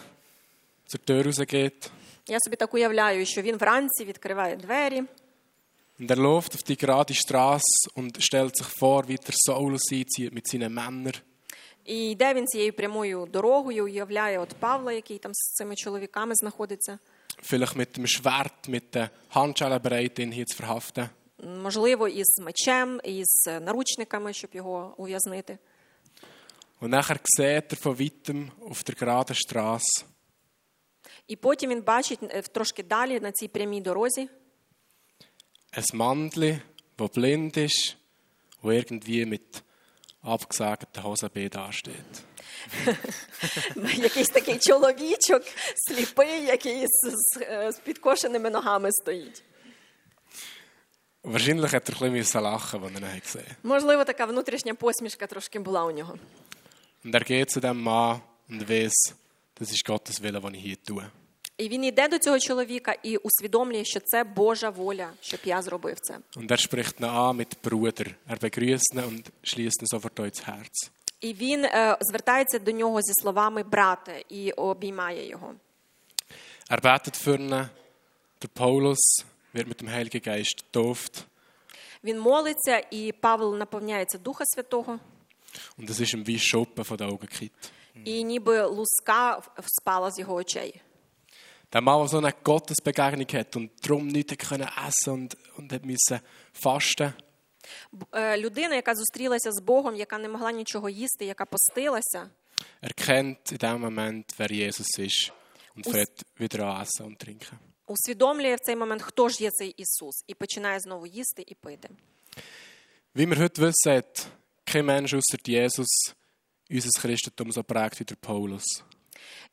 Speaker 3: zur Tür rausgeht
Speaker 2: Я собі так уявляю, що він вранці відкриває двері,
Speaker 3: und er läuft auf die gerade Straße und stellt sich vor, wie der Saulus einzieht mit seinen Männern.
Speaker 2: і йде він цією прямою дорогою, уявляє от Павла, який там з цими чоловіками знаходиться.
Speaker 3: Vielleicht mit dem Schwert, mit den Handschellen bereit, ihn hier zu verhaften.
Speaker 2: Можливо, із мечем, із наручниками, щоб його ув'язнити.
Speaker 3: Und nachher sieht er von weitem auf der geraden Straße
Speaker 2: І потім він бачить е, трошки далі на цій прямій дорозі
Speaker 3: ein Mandli, das blind ist und irgendwie mit abgesagten Hosenbeinen dasteht.
Speaker 2: якийсь такий чоловічок, сліпий, який з, з, е, з підкошеними ногами стоїть.
Speaker 3: Wahrscheinlich hat er ein bisschen lachen, als er ihn gesehen hat.
Speaker 2: Можливо, така внутрішня посмішка трошки була у нього.
Speaker 3: Und er geht zu dem Mann und weiß, das ist Gottes Wille, den ich hier tue.
Speaker 2: І він йде до цього чоловіка і усвідомлює, що це Божа воля, щоб я зробив це.
Speaker 3: Und er spricht ihn an mit Bruder. Er begrüßt ihn und schließt ihn sofort auch ins Herz.
Speaker 2: І він е, звертається до нього зі словами брате і обіймає його.
Speaker 3: Er betet für ihn. Der Paulus wird mit dem Heiligen Geist getauft.
Speaker 2: Він молиться, і Павло наповняється Духа Святого,
Speaker 3: Und es ist ihm wie Schuppen von den Augen gekippt.
Speaker 2: і ніби луска в- спала з його очей.
Speaker 3: Der Mann, der so eine Gottesbegegnung hat und darum nichts hat können essen und, und hat müssen fasten.
Speaker 2: Б- е, Людина, яка зустрілася з Богом, яка не могла нічого їсти, яка постилася,
Speaker 3: erkennt in dem Moment, wer Jesus ist und
Speaker 2: Aus-
Speaker 3: fängt wieder an essen und trinken.
Speaker 2: усвідомлює в цей момент, хто ж є цей Ісус, і починає знову їсти і пити.
Speaker 3: Wie wir heute wissen, hat kein Mensch außer Jesus unser Christentum so prägt wie der Paulus.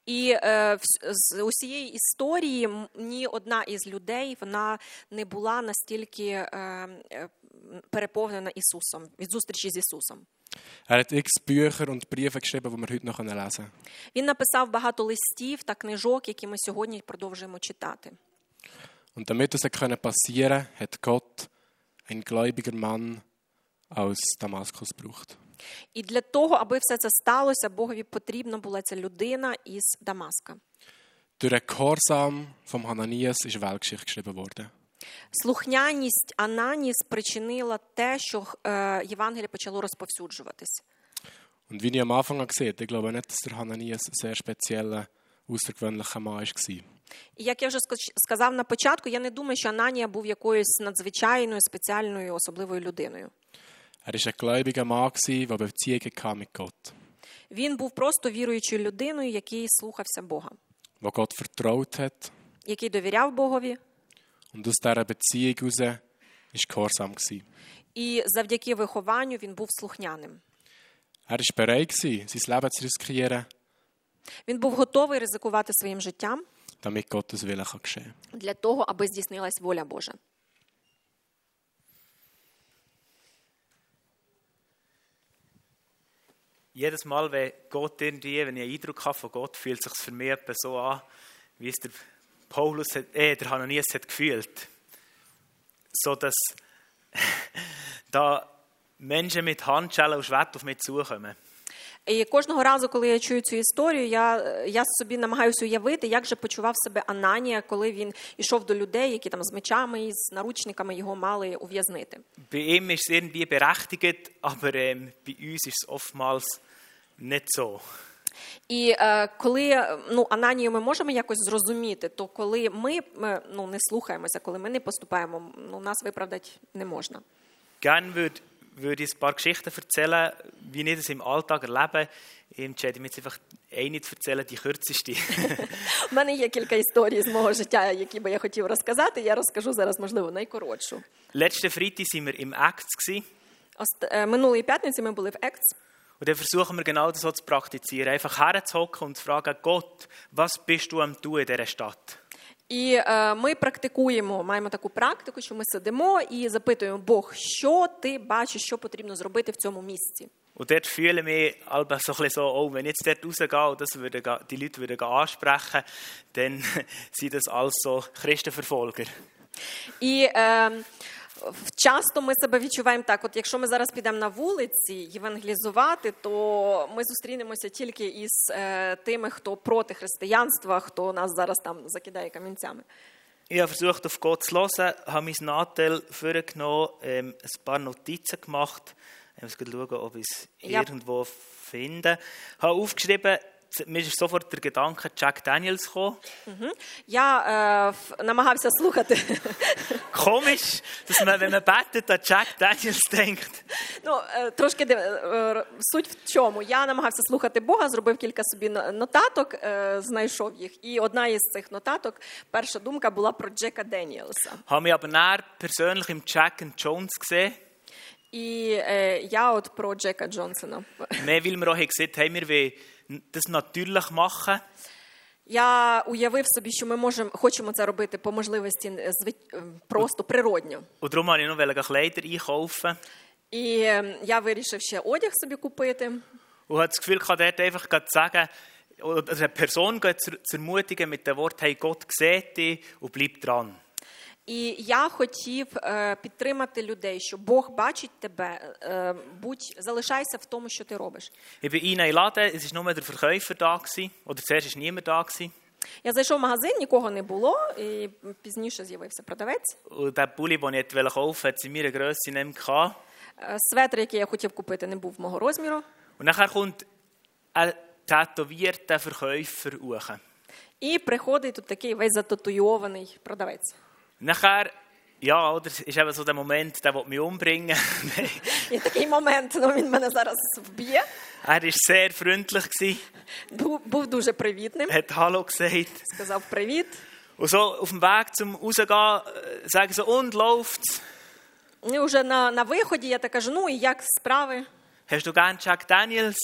Speaker 2: І е, з усієї історії ні одна із людей вона не була настільки е, е, переповнена Ісусом від зустрічі з Ісусом.
Speaker 3: Er hat x Bücher und Briefe geschrieben, die wir heute noch lesen können.
Speaker 2: Він написав багато листів та книжок, які ми сьогодні продовжуємо читати.
Speaker 3: Und damit das können passieren hat Gott einen gläubiger Mann aus Damaskus gebraucht.
Speaker 2: І для того, аби все це сталося, Богові потрібна була ця людина із Дамаска.
Speaker 3: Durch den Gehorsam vom Hananias ist Weltgeschichte geschrieben worden.
Speaker 2: Слухняність Анані спричинила те, що е, Євангеліє почало розповсюджуватись.
Speaker 3: Und wie ich am Anfang gesagt ich glaube nicht, dass der Hananias ein sehr spezieller, außergewöhnlicher Mann war.
Speaker 2: І як я вже сказав на початку, я не думаю, що Ананія був якоюсь надзвичайною, спеціальною, особливою людиною.
Speaker 3: Er war ein gläubiger Mann, gewesen, der Beziehungen hatte mit Gott,
Speaker 2: Він був просто віруючою людиною, який слухався Бога,
Speaker 3: der Gott vertraut hat.
Speaker 2: який довіряв Богові,
Speaker 3: Und aus dieser Beziehung heraus war Gehorsam. gewesen.
Speaker 2: і завдяки вихованню він був слухняним.
Speaker 3: Er war bereit, gewesen, sein Leben zu riskieren,
Speaker 2: Він був готовий ризикувати своїм життям
Speaker 3: damit Gottes Wille kann geschehen
Speaker 2: для того, аби здійснилась воля Божа.
Speaker 1: Jedes Mal, wenn Gott irgendwie, wenn ich einen Eindruck habe von Gott, fühlt es sich für mich etwa so an, wie es der Paulus, hat, äh, der Hananias hat gefühlt. So dass da Menschen mit Handschellen und Schwert auf mich zukommen.
Speaker 2: І кожного разу, коли я чую цю історію, я, я собі намагаюся уявити, як же почував себе Ананія, коли він йшов до людей, які там з мечами і з наручниками його мали ув'язнити.
Speaker 1: Bei ihm ist es irgendwie berechtigt, aber ähm, bei uns ist es oftmals nicht so.
Speaker 2: І е, коли ну, Ананію ми можемо якось зрозуміти, то коли ми е, ну, не слухаємося, коли ми не поступаємо, ну, нас виправдати не можна.
Speaker 1: Gerne würde, würde ich ein paar Geschichten erzählen, wie ich das im Alltag erlebe. Ich entscheide mich jetzt einfach eine zu erzählen, die kürzeste.
Speaker 2: У мене є кілька історій з мого життя, які би я хотів розказати. Я розкажу зараз, можливо, найкоротшу.
Speaker 1: Letzten Freitag waren wir im Acts. Gewesen.
Speaker 2: Ост- е, Минулої п'ятниці ми були в ЕКЦ.
Speaker 1: Und dann versuchen wir genau das so zu praktizieren. Einfach herzuhocken und zu fragen, Gott, was bist du am tun in dieser Stadt?
Speaker 2: І е, ми практикуємо, маємо таку практику, що ми сидимо і запитуємо Бог, що ти бачиш, що потрібно зробити в цьому місці.
Speaker 1: Und dort fühle ich mich also so, ein bisschen so oh, wenn ich jetzt dort rausgehe und das würde, ga- die Leute würden ga ansprechen, dann sind das alles so Christenverfolger.
Speaker 2: І е, часто ми себе відчуваємо так: от якщо ми зараз підемо на вулиці євангелізувати, то ми зустрінемося тільки із е, тими, хто проти християнства, хто нас зараз там закидає камінцями.
Speaker 1: Ich habe versucht, auf Gott zu hören, habe mein Nadel vorgenommen, ähm, ein paar Notizen gemacht. Ich muss schauen, ob ich es
Speaker 2: Ja.
Speaker 1: irgendwo finde. Ich habe aufgeschrieben, Мені ж софор тільки танка Чак Даніелс
Speaker 2: хо. Я намагався слухати.
Speaker 1: Коміш, то ми виме бати та Чак Даніелс тенкт.
Speaker 2: Ну, е, трошки е, суть в чому. Я намагався слухати Бога, зробив кілька собі нотаток, е, знайшов їх. І одна із цих нотаток, перша думка була про Джека Деніелса.
Speaker 1: Haben wir aber näher persönlich im Jack and Jones gesehen.
Speaker 2: І я от про Джека Джонсона.
Speaker 1: Ми вільмо gesehen, haben wir wie das natürlich machen.
Speaker 2: Я уявив собі, що ми можемо, хочемо це робити по можливості е, зви- е, просто природньо.
Speaker 1: Und darum wollte ich noch Kleider einkaufen.
Speaker 2: І е, я вирішив ще одяг собі купити.
Speaker 1: Und hat das Gefühl, ich kann dort einfach gerade sagen, oder eine Person geht zu, zu ermutigen mit dem Wort, hey, Gott sieht dich und bleib dran.
Speaker 2: І я хотів е, підтримати людей, що Бог бачить тебе, е, будь залишайся в тому, що ти робиш.
Speaker 1: Ich bin rein in den Laden, es war nur der Verkäufer da, gewesen, oder zuerst war niemand da. Gewesen.
Speaker 2: Я зайшов в магазин, нікого не було, і пізніше з'явився продавець.
Speaker 1: Und der Pulli, den ich wollte kaufen, hat sie in meiner Grösse nicht mehr gehabt.
Speaker 2: Е, Светр, який я хотів купити, не був мого розміру.
Speaker 1: Und nachher kommt ein tätowierter Verkäufer hoch.
Speaker 2: І приходить тут такий весь зататуйований продавець.
Speaker 1: Nachher, ja, oder, ist eben so der Moment, der will mich umbringen.
Speaker 2: І такий момент, ну він мене зараз вб'є.
Speaker 1: er war sehr freundlich, gewesen,
Speaker 2: Був, був дуже привітним,
Speaker 1: hat Hallo gesagt.
Speaker 2: сказав привіт.
Speaker 1: Und so auf dem Weg zum Rausgehen äh, sagen so, und läuft's?
Speaker 2: І вже на, на виході я так кажу: ну і як справи?
Speaker 1: Hast du gern Jack Daniels?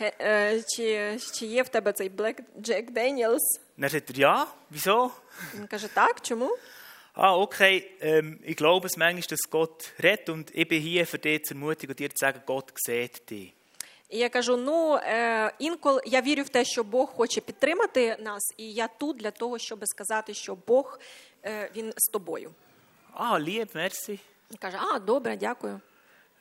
Speaker 2: Ге- е, Чи, чи є в тебе цей Black Jack Daniels?
Speaker 1: Und dann sagt er, ja, wieso?
Speaker 2: Він каже, так, чому?
Speaker 1: Ah, okay, ähm, ich glaube es manchmal, dass Gott redet und ich bin hier für dich zu ermutigen und dir zu sagen, Gott sieht dich.
Speaker 2: І я кажу: ну е, інколи я вірю в те, що Бог хоче підтримати нас, і я тут для того, щоб сказати, що Бог е, він з тобою.
Speaker 1: Ah, lieb, merci.
Speaker 2: Він каже: А, добре, дякую.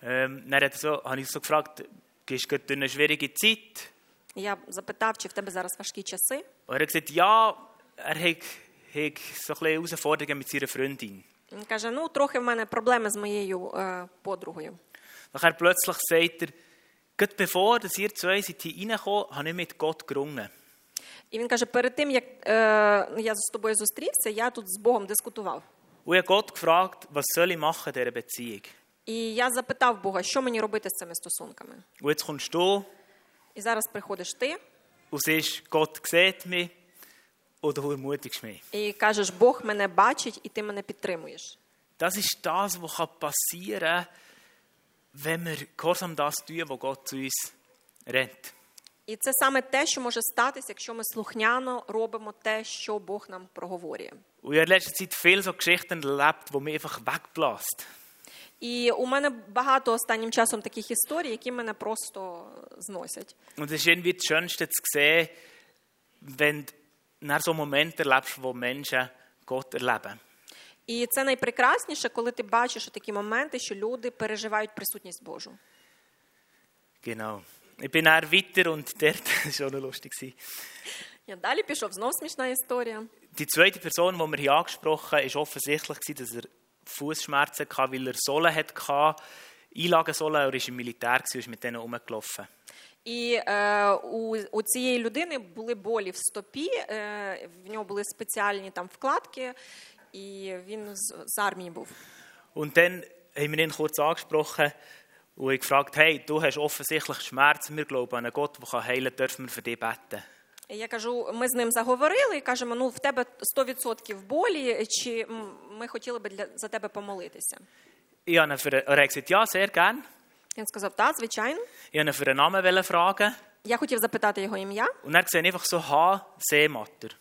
Speaker 1: Ähm, dann hat er so, habe ich so gefragt, gehst du durch eine schwierige Zeit?
Speaker 2: Я запитав, чи в тебе зараз важкі часи.
Speaker 1: Er hat gesagt, ja, er hat, hat so ein bisschen Herausforderungen mit seiner Freundin.
Speaker 2: Він каже: ну, трохи в мене проблеми з моєю е, подругою.
Speaker 1: Nachher plötzlich sagt er, gerade bevor dass ihr zwei seid hier reingekommen, habe ich mit Gott gerungen.
Speaker 2: І він каже: перед тим як е, я з тобою зустрівся, я тут з Богом дискутував.
Speaker 1: Und ich habe Gott gefragt, was soll ich machen in dieser Beziehung?
Speaker 2: І я запитав Бога, що мені робити з цими стосунками.
Speaker 1: Und jetzt kommst du
Speaker 2: І зараз приходиш ти
Speaker 1: und siehst, Gott sieht mich und du ermutigst mich.
Speaker 2: і кажеш, Бог мене bачить, і ти мене підтримуєш.
Speaker 1: Das ist das, was kann passieren kann, wenn wir gehorsam das tun, was Gott zu uns redet.
Speaker 2: І це саме те, що може статися, якщо ми слухняно робимо те, що Бог нам проговорює.
Speaker 1: Und ich habe in letzter Zeit viele so Geschichten erlebt, die mich einfach wegbläst.
Speaker 2: І у мене багато останнім часом таких історій, які мене просто зносять.
Speaker 1: Und es ist irgendwie das Schönste zu sehen, wenn du dann so Momente erlebst, wo Menschen Gott erleben.
Speaker 2: І це найпрекрасніше, коли ти бачиш такі моменти, що люди переживають присутність Божу.
Speaker 1: Genau. Ich bin dann weiter und dort, das war auch noch lustig. gewesen.
Speaker 2: Я далі пішов, знов смішна історія.
Speaker 1: Die zweite Person, die wir hier angesprochen haben, war offensichtlich, gewesen, dass er Fußschmerzen hatte, weil er Sohlen hatte, Einlagensohlen, er war im Militär gewesen, und ist mit denen rumgelaufen.
Speaker 2: І е, у, у цієї людини були болі в стопі, е, в нього були спеціальні там вкладки, і він з, з армії був.
Speaker 1: Und dann haben wir ihn kurz angesprochen und ich gefragt, hey, du hast offensichtlich Schmerzen, wir glauben an einen Gott, der kann heilen kann, dürfen wir für dich beten?
Speaker 2: І Я кажу, ми з ним заговорили і кажемо: ну в тебе 100% болі, чи ми хотіли би для за тебе помолитися.
Speaker 1: Ich habe ihn für, er hat gesagt, ja, sehr gern.
Speaker 2: Він сказав, так, звичайно.
Speaker 1: Ich wollte ihn für einen Namen fragen.
Speaker 2: Я хотів запитати його ім'я,
Speaker 1: Und er sehe einfach so H, Seematter.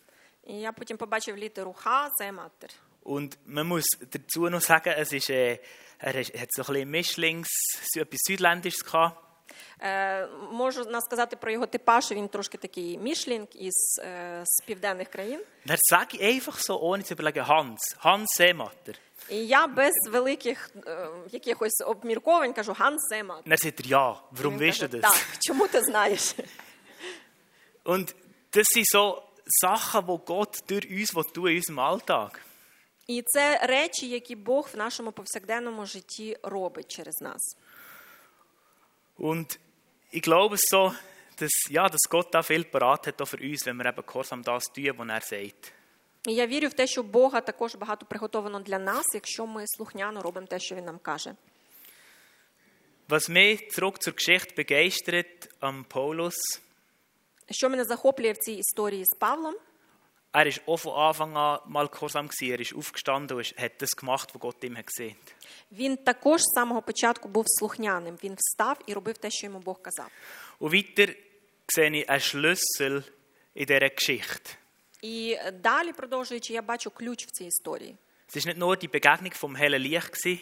Speaker 2: і я потім побачив літеру Х, це матер.
Speaker 1: Und man muss dazu noch sagen, es ist, äh, er hat hat so ein bisschen Mischlings, so etwas Südländisches gehabt.
Speaker 2: Е, можу на- сказати про його типаж, він трошки такий мішлінг із е, з південних країн.
Speaker 1: Und dann sage ich einfach so, ohne zu überlegen, Hans, Hans Seematter.
Speaker 2: І я без великих е, якихось обмірковань кажу Ган Семат.
Speaker 1: Und er sagt er, ja, warum
Speaker 2: Він
Speaker 1: weißt
Speaker 2: каже,
Speaker 1: du das?
Speaker 2: Так, чому ти знаєш?
Speaker 1: Und das sind so Sachen, die Gott durch uns will tun in unserem Alltag.
Speaker 2: І це речі, які Бог в нашому повсякденному житті робить через нас.
Speaker 1: Und ich glaube es so, dass, ja, dass Gott da viel parat hat auch für uns, wenn wir eben gehorsam das tun, was er sagt.
Speaker 2: І я вірю в те, що Бога також багато приготовано для нас, якщо ми слухняно робимо те, що він нам каже.
Speaker 1: Was mich zurück zur Geschichte begeistert am Paulus,
Speaker 2: Що мене захоплює в цій історії з Павлом,
Speaker 1: er ist auch von Anfang an mal gehorsam gewesen. Er ist aufgestanden und hat das gemacht, was Gott ihm hat gesehen.
Speaker 2: він також з самого початку був слухняним. Він встав і робив те, що йому Бог казав.
Speaker 1: Und weiter sehe ich einen Schlüssel in dieser Geschichte.
Speaker 2: І далі, продовжуючи, я бачу ключ в цій історії.
Speaker 1: Es ist nicht nur die Begegnung vom hellen Licht gewesen,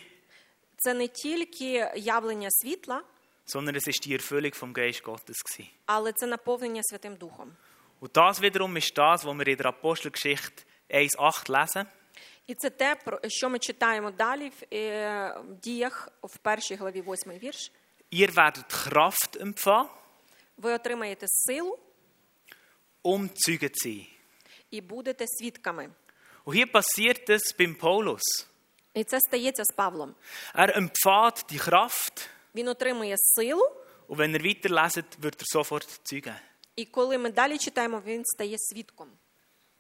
Speaker 2: Це не тільки явлення світла,
Speaker 1: sondern es ist die Erfüllung vom Geist Gottes. Gewesen.
Speaker 2: але це наповнення Святим Духом.
Speaker 1: Und das wiederum ist das, was wir in der Apostelgeschichte 1,8 lesen.
Speaker 2: І це те, про що ми читаємо далі в, е, в діях в першій главі, восьмий вірш.
Speaker 1: Ihr werdet Kraft empfangen,
Speaker 2: Ви отримаєте силу
Speaker 1: um Zeugen zu sein.
Speaker 2: і будете свідками.
Speaker 1: Und hier passiert es beim Paulus.
Speaker 2: І це стається з Павлом.
Speaker 1: Er empfängt die Kraft
Speaker 2: Він отримує силу,
Speaker 1: und wenn er weiterleset, wird er sofort Zeugen.
Speaker 2: і коли ми далі читаємо, він стає свідком.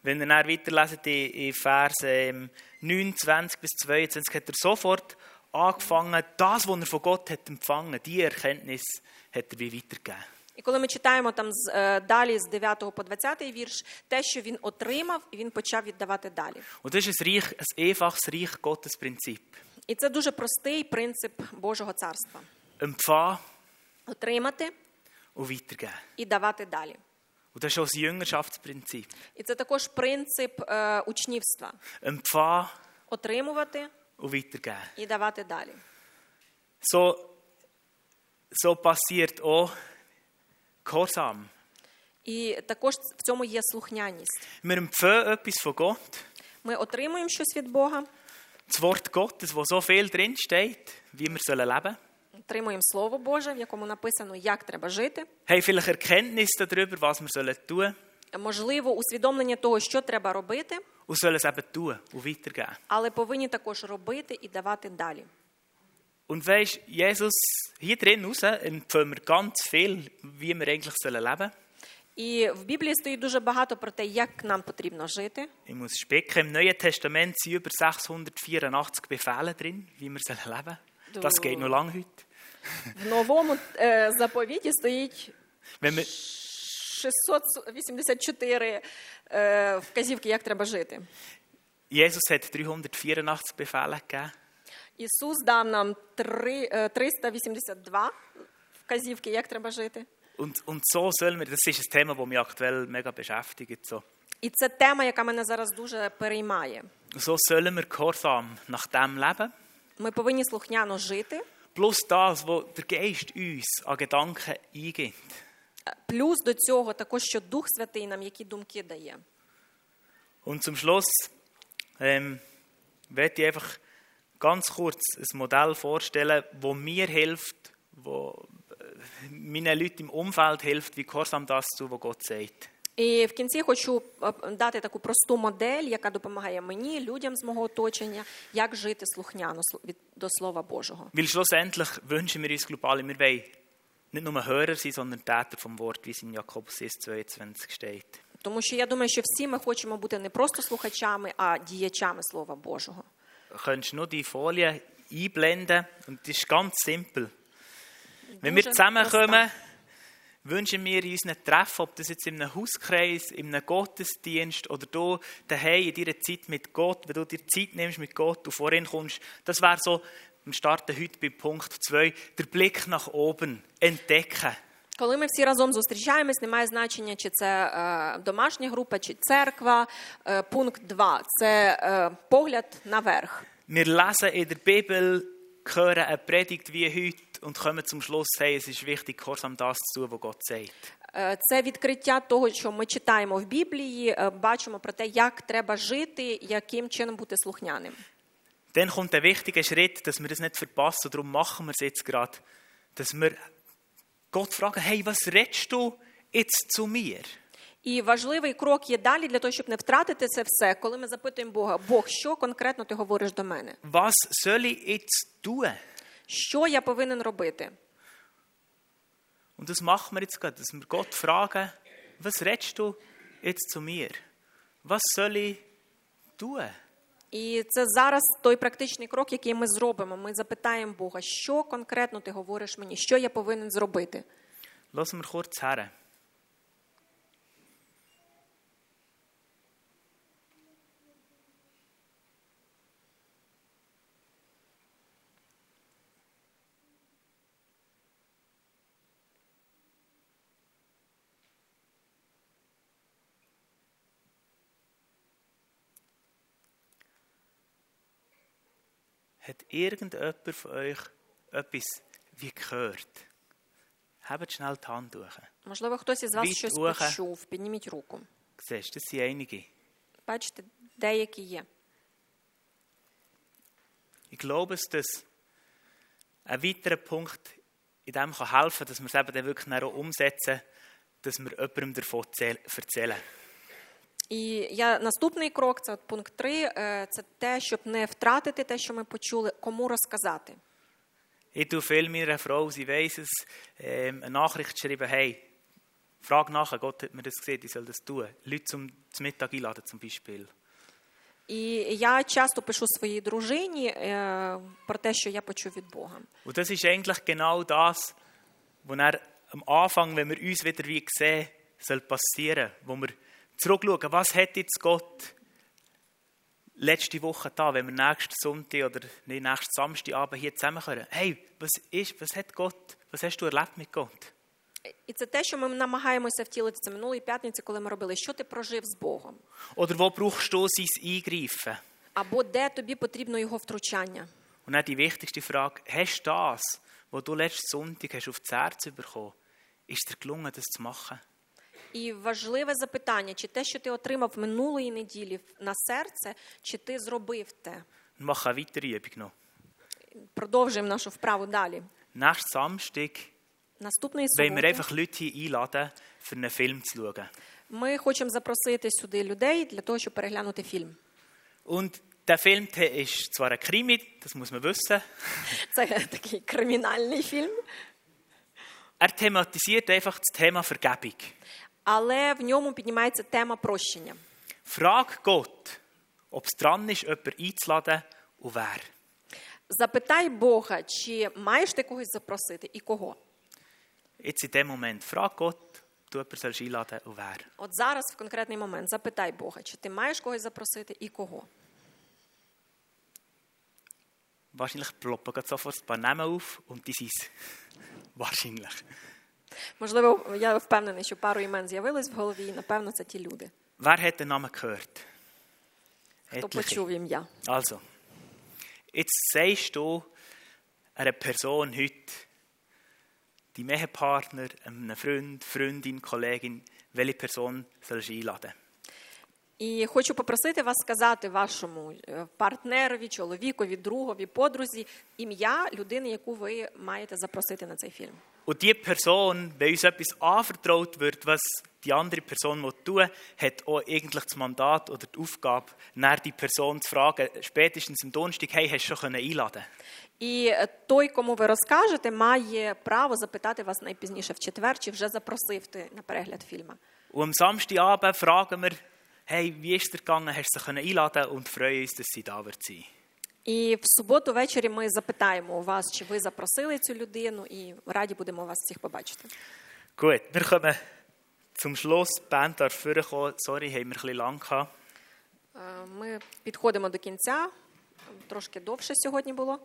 Speaker 1: Wenn ihr dann weiterleset in, in Vers ähm, 29 bis 22, hat er sofort angefangen, das, was er von Gott hat empfangen, die Erkenntnis hat er wie weitergegeben.
Speaker 2: І коли ми читаємо там з, е, далі з 9 по 20 вірш, те, що він отримав, він почав віддавати далі.
Speaker 1: Und das ist ein, Reich, ein einfaches Reich Gottes Prinzip.
Speaker 2: І це дуже простий принцип Божого царства:
Speaker 1: Empfangen
Speaker 2: отримати
Speaker 1: und weitergeben.
Speaker 2: і давати далі.
Speaker 1: Und das ist auch das Jüngerschaftsprinzip.
Speaker 2: І це також принцип е, учнівства:
Speaker 1: Empfangen
Speaker 2: отримувати
Speaker 1: und weitergeben.
Speaker 2: і давати далі.
Speaker 1: So, so passiert auch Gehorsam.
Speaker 2: І також в цьому є слухняність.
Speaker 1: Wir empfangen etwas von Gott,
Speaker 2: Ми отримуємо щось від Бога,
Speaker 1: das Wort Gottes, wo so viel drin steht, wie wir sollen leben.
Speaker 2: отримуємо Слово Боже, в якому написано, як треба жити.
Speaker 1: Haben vielleicht Erkenntnis darüber, was wir sollen tun
Speaker 2: Можливо, усвідомлення того, що треба робити,
Speaker 1: und sollen es eben tun und weitergeben.
Speaker 2: але повинні також робити і давати далі.
Speaker 1: Und weisst, Jesus, hier drin raus empfangen wir ganz viel, wie wir eigentlich sollen leben.
Speaker 2: І в Біблії стоїть дуже багато про те, як нам потрібно жити.
Speaker 1: Ich muss spicken, im Neuen Testament sind über 684 Befehle drin, wie wir sollen leben. Das
Speaker 2: Du-
Speaker 1: geht noch lange heute.
Speaker 2: В новому е, заповіті стоїть
Speaker 1: Wenn wir,
Speaker 2: 684 е, вказівки, як треба жити.
Speaker 1: Jesus hat 384 Befehle gegeben.
Speaker 2: Ісус дав нам три- е, 382 вказівки, як треба жити.
Speaker 1: Und, und so sollen wir, das ist ein Thema, das mich aktuell mega beschäftigt. So,
Speaker 2: І це тема, яка мене зараз дуже переймає.
Speaker 1: so sollen wir gehorsam nach dem leben.
Speaker 2: Ми повинні слухняно жити,
Speaker 1: Plus das, was der Geist uns an Gedanken eingibt.
Speaker 2: Е, плюс до цього також, що Дух Святий нам які думки дає.
Speaker 1: Und zum Schluss ähm, werde ich einfach ganz kurz ein Modell vorstellen, das mir hilft, wo äh, meinen Leuten im Umfeld hilft, wie gehorsam das zu, was Gott sagt.
Speaker 2: І в кінці хочу е, дати таку просту модель, яка допомагає мені, людям з мого оточення, як жити слухняно слу- від- до Слова Божого.
Speaker 1: Weil schlussendlich wünschen wir uns global, wir wollen nicht nur Hörer sein, sondern Täter vom Wort, wie es in Jakobus 1, 22 steht.
Speaker 2: Тому що я думаю, що всі ми хочемо бути не просто слухачами, а діячами Слова Божого.
Speaker 1: könntest du nur die Folie einblenden und das ist ganz simpel. Wenn wir zusammenkommen, wünschen wir in unseren Treffen, ob das jetzt in einem Hauskreis, in einem Gottesdienst oder du daheim in deiner Zeit mit Gott, wenn du dir Zeit nimmst mit Gott und vorhin kommst, das wäre so, wir starten heute bei Punkt 2, der Blick nach oben, entdecken.
Speaker 2: Коли ми всі разом зустрічаємось, немає значення, чи це е, домашня група, чи церква. Е, пункт 2 – це е, погляд наверх.
Speaker 1: Wir lesen in der Bibel, hören eine Predigt wie heute und kommen zum Schluss, hey, es ist wichtig, gehorsam das zu tun, was Gott sagt.
Speaker 2: Е, Це відкриття того, що ми читаємо в Біблії, е, бачимо про те, як треба жити, яким чином бути слухняним.
Speaker 1: Dann kommt der wichtige Schritt, dass wir das nicht verpassen, darum machen wir es jetzt gerade, dass wir Gott fragen, hey, was redest du jetzt zu mir?
Speaker 2: І важливий крок є далі для того, щоб не втратити це все, коли ми запитуємо Бога, Бог, що конкретно ти говориш до мене?
Speaker 1: Was soll ich jetzt tun?
Speaker 2: Що я повинен робити?
Speaker 1: Und das machen wir jetzt gerade, dass wir Gott fragen, was redest du jetzt zu mir? Was soll ich tun?
Speaker 2: І це зараз той практичний крок, який ми зробимо. Ми запитаємо Бога, що конкретно ти говориш мені, що я повинен зробити.
Speaker 1: Lassen wir kurz her. irgendjemand von euch etwas wie gehört? Habt schnell die Hand hoch.
Speaker 2: Можливо, хтось із вас
Speaker 1: Від
Speaker 2: щось
Speaker 1: уха.
Speaker 2: почув. Підніміть руку.
Speaker 1: Siehst du, das sind einige.
Speaker 2: Бачите, деякі є.
Speaker 1: Ich glaube, dass das ein weiterer Punkt in dem kann helfen dass wir es eben dann wirklich dann auch umsetzen, dass wir jemandem davon zähl- erzählen.
Speaker 2: І я наступний крок, це от пункт 3, це те, щоб не втратити те, що ми почули, кому розказати.
Speaker 1: Ich tue viel meiner Frau, sie weiss es, ähm, eine Nachricht geschrieben, hey, frag nachher, Gott hat mir das gesehen, ich soll das tun. Leute zum, zum Mittag einladen zum Beispiel.
Speaker 2: І я часто пишу своїй дружині е, про те, що я почув від Бога.
Speaker 1: Und das ist eigentlich genau das, was er am Anfang, wenn wir uns wieder wie sehen, soll passieren. Wo wir zurückschauen, was hat jetzt Gott letzte Woche da, wenn wir nächsten Sonntag oder nee, nächsten Samstagabend hier zusammenkommen. Hey, was ist, was hat Gott, was hast du erlebt mit Gott?
Speaker 2: І це те, що ми намагаємося втілити це минулої п'ятниці, коли ми робили, що ти прожив з Богом,
Speaker 1: Oder wo brauchst du sein Eingreifen?
Speaker 2: або де тобі потрібно його втручання.
Speaker 1: Und dann die wichtigste Frage, hast du das, was du letzten Sonntag hast auf das Herz bekommen, ist dir gelungen, das zu machen?
Speaker 2: І важливе запитання: чи те, що ти отримав минулої неділі на серце, чи ти зробив те?
Speaker 1: Wir machen eine weitere Übung noch.
Speaker 2: Продовжуємо нашу вправу далі.
Speaker 1: Nächsten Samstag
Speaker 2: Наступної
Speaker 1: wollen wir
Speaker 2: суботи
Speaker 1: einfach Leute hier einladen, für einen Film zu schauen.
Speaker 2: ми хочемо запросити сюди людей для того, щоб переглянути фільм.
Speaker 1: Und der Film der ist zwar ein Krimi, das muss man wissen,
Speaker 2: Це такий кримінальний фільм,
Speaker 1: er thematisiert einfach das Thema Vergebung.
Speaker 2: але в ньому піднімається тема прощення.
Speaker 1: Frag Gott, ob es dran ist, jemanden einzuladen und wer.
Speaker 2: Запитай Бога, чи маєш ти когось запросити і кого.
Speaker 1: Jetzt in dem Moment, frag Gott, du jemanden sollst einladen und wer.
Speaker 2: От зараз, в конкретний момент, запитай Бога, чи ти маєш когось запросити і кого.
Speaker 1: Wahrscheinlich ploppen gerade sofort ein paar Namen auf und die sind es. Wahrscheinlich.
Speaker 2: Можливо, я впевнений, що пару імен з'явилось в голові, і напевно це ті люди,
Speaker 1: Wer hat den Namen gehört?
Speaker 2: хто
Speaker 1: Etliche.
Speaker 2: почув ім'я.
Speaker 1: Also, jetzt sagst du einer Person heute, deinem Ehepartner, einem Freund, Freundin, Kollegin, welche Person sollst du einladen?
Speaker 2: І хочу попросити вас сказати вашому е, партнерові, чоловікові, другові, подрузі ім'я людини, яку ви маєте запросити на цей фільм.
Speaker 1: Und die Person, wenn uns etwas anvertraut wird, was die andere Person will tun hat auch eigentlich das Mandat oder die Aufgabe, nach die Person zu fragen, spätestens am Donnerstag, hey, hast du schon können einladen
Speaker 2: І е, той, кому ви розкажете, має право запитати вас найпізніше в четвер, чи вже запросив ти на перегляд фільму.
Speaker 1: Und am Samstagabend fragen wir, hey, wie ist es dir gegangen, hast du sie können einladen und freuen uns, dass sie da wird sein.
Speaker 2: І в суботу ввечері ми запитаємо у вас, чи ви запросили цю людину, і раді будемо вас всіх побачити.
Speaker 1: Gut, wir kommen zum Schluss. Die Band darf vorkommen. Sorry, haben wir ein bisschen lang gehabt.
Speaker 2: Е, Ми підходимо до кінця. Трошки довше сьогодні було.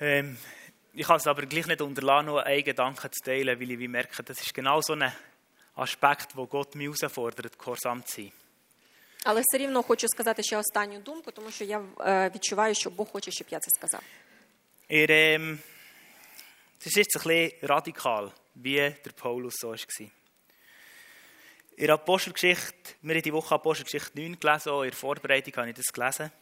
Speaker 1: Ähm, ich kann es aber gleich nicht unterlassen, noch einen Gedanken zu teilen, weil ich wie merke, das ist genau so ein Aspekt, wo Gott mich herausfordert, gehorsam zu sein.
Speaker 2: Але все рівно хочу сказати ще останню думку, тому що я е, відчуваю, що Бог хоче, щоб я це сказав.
Speaker 1: Er, ähm, das ist jetzt ein bisschen radikal, wie der Paulus so war. In der Apostelgeschichte, wir haben die Woche Apostelgeschichte 9 gelesen, auch in der Vorbereitung habe ich das gelesen.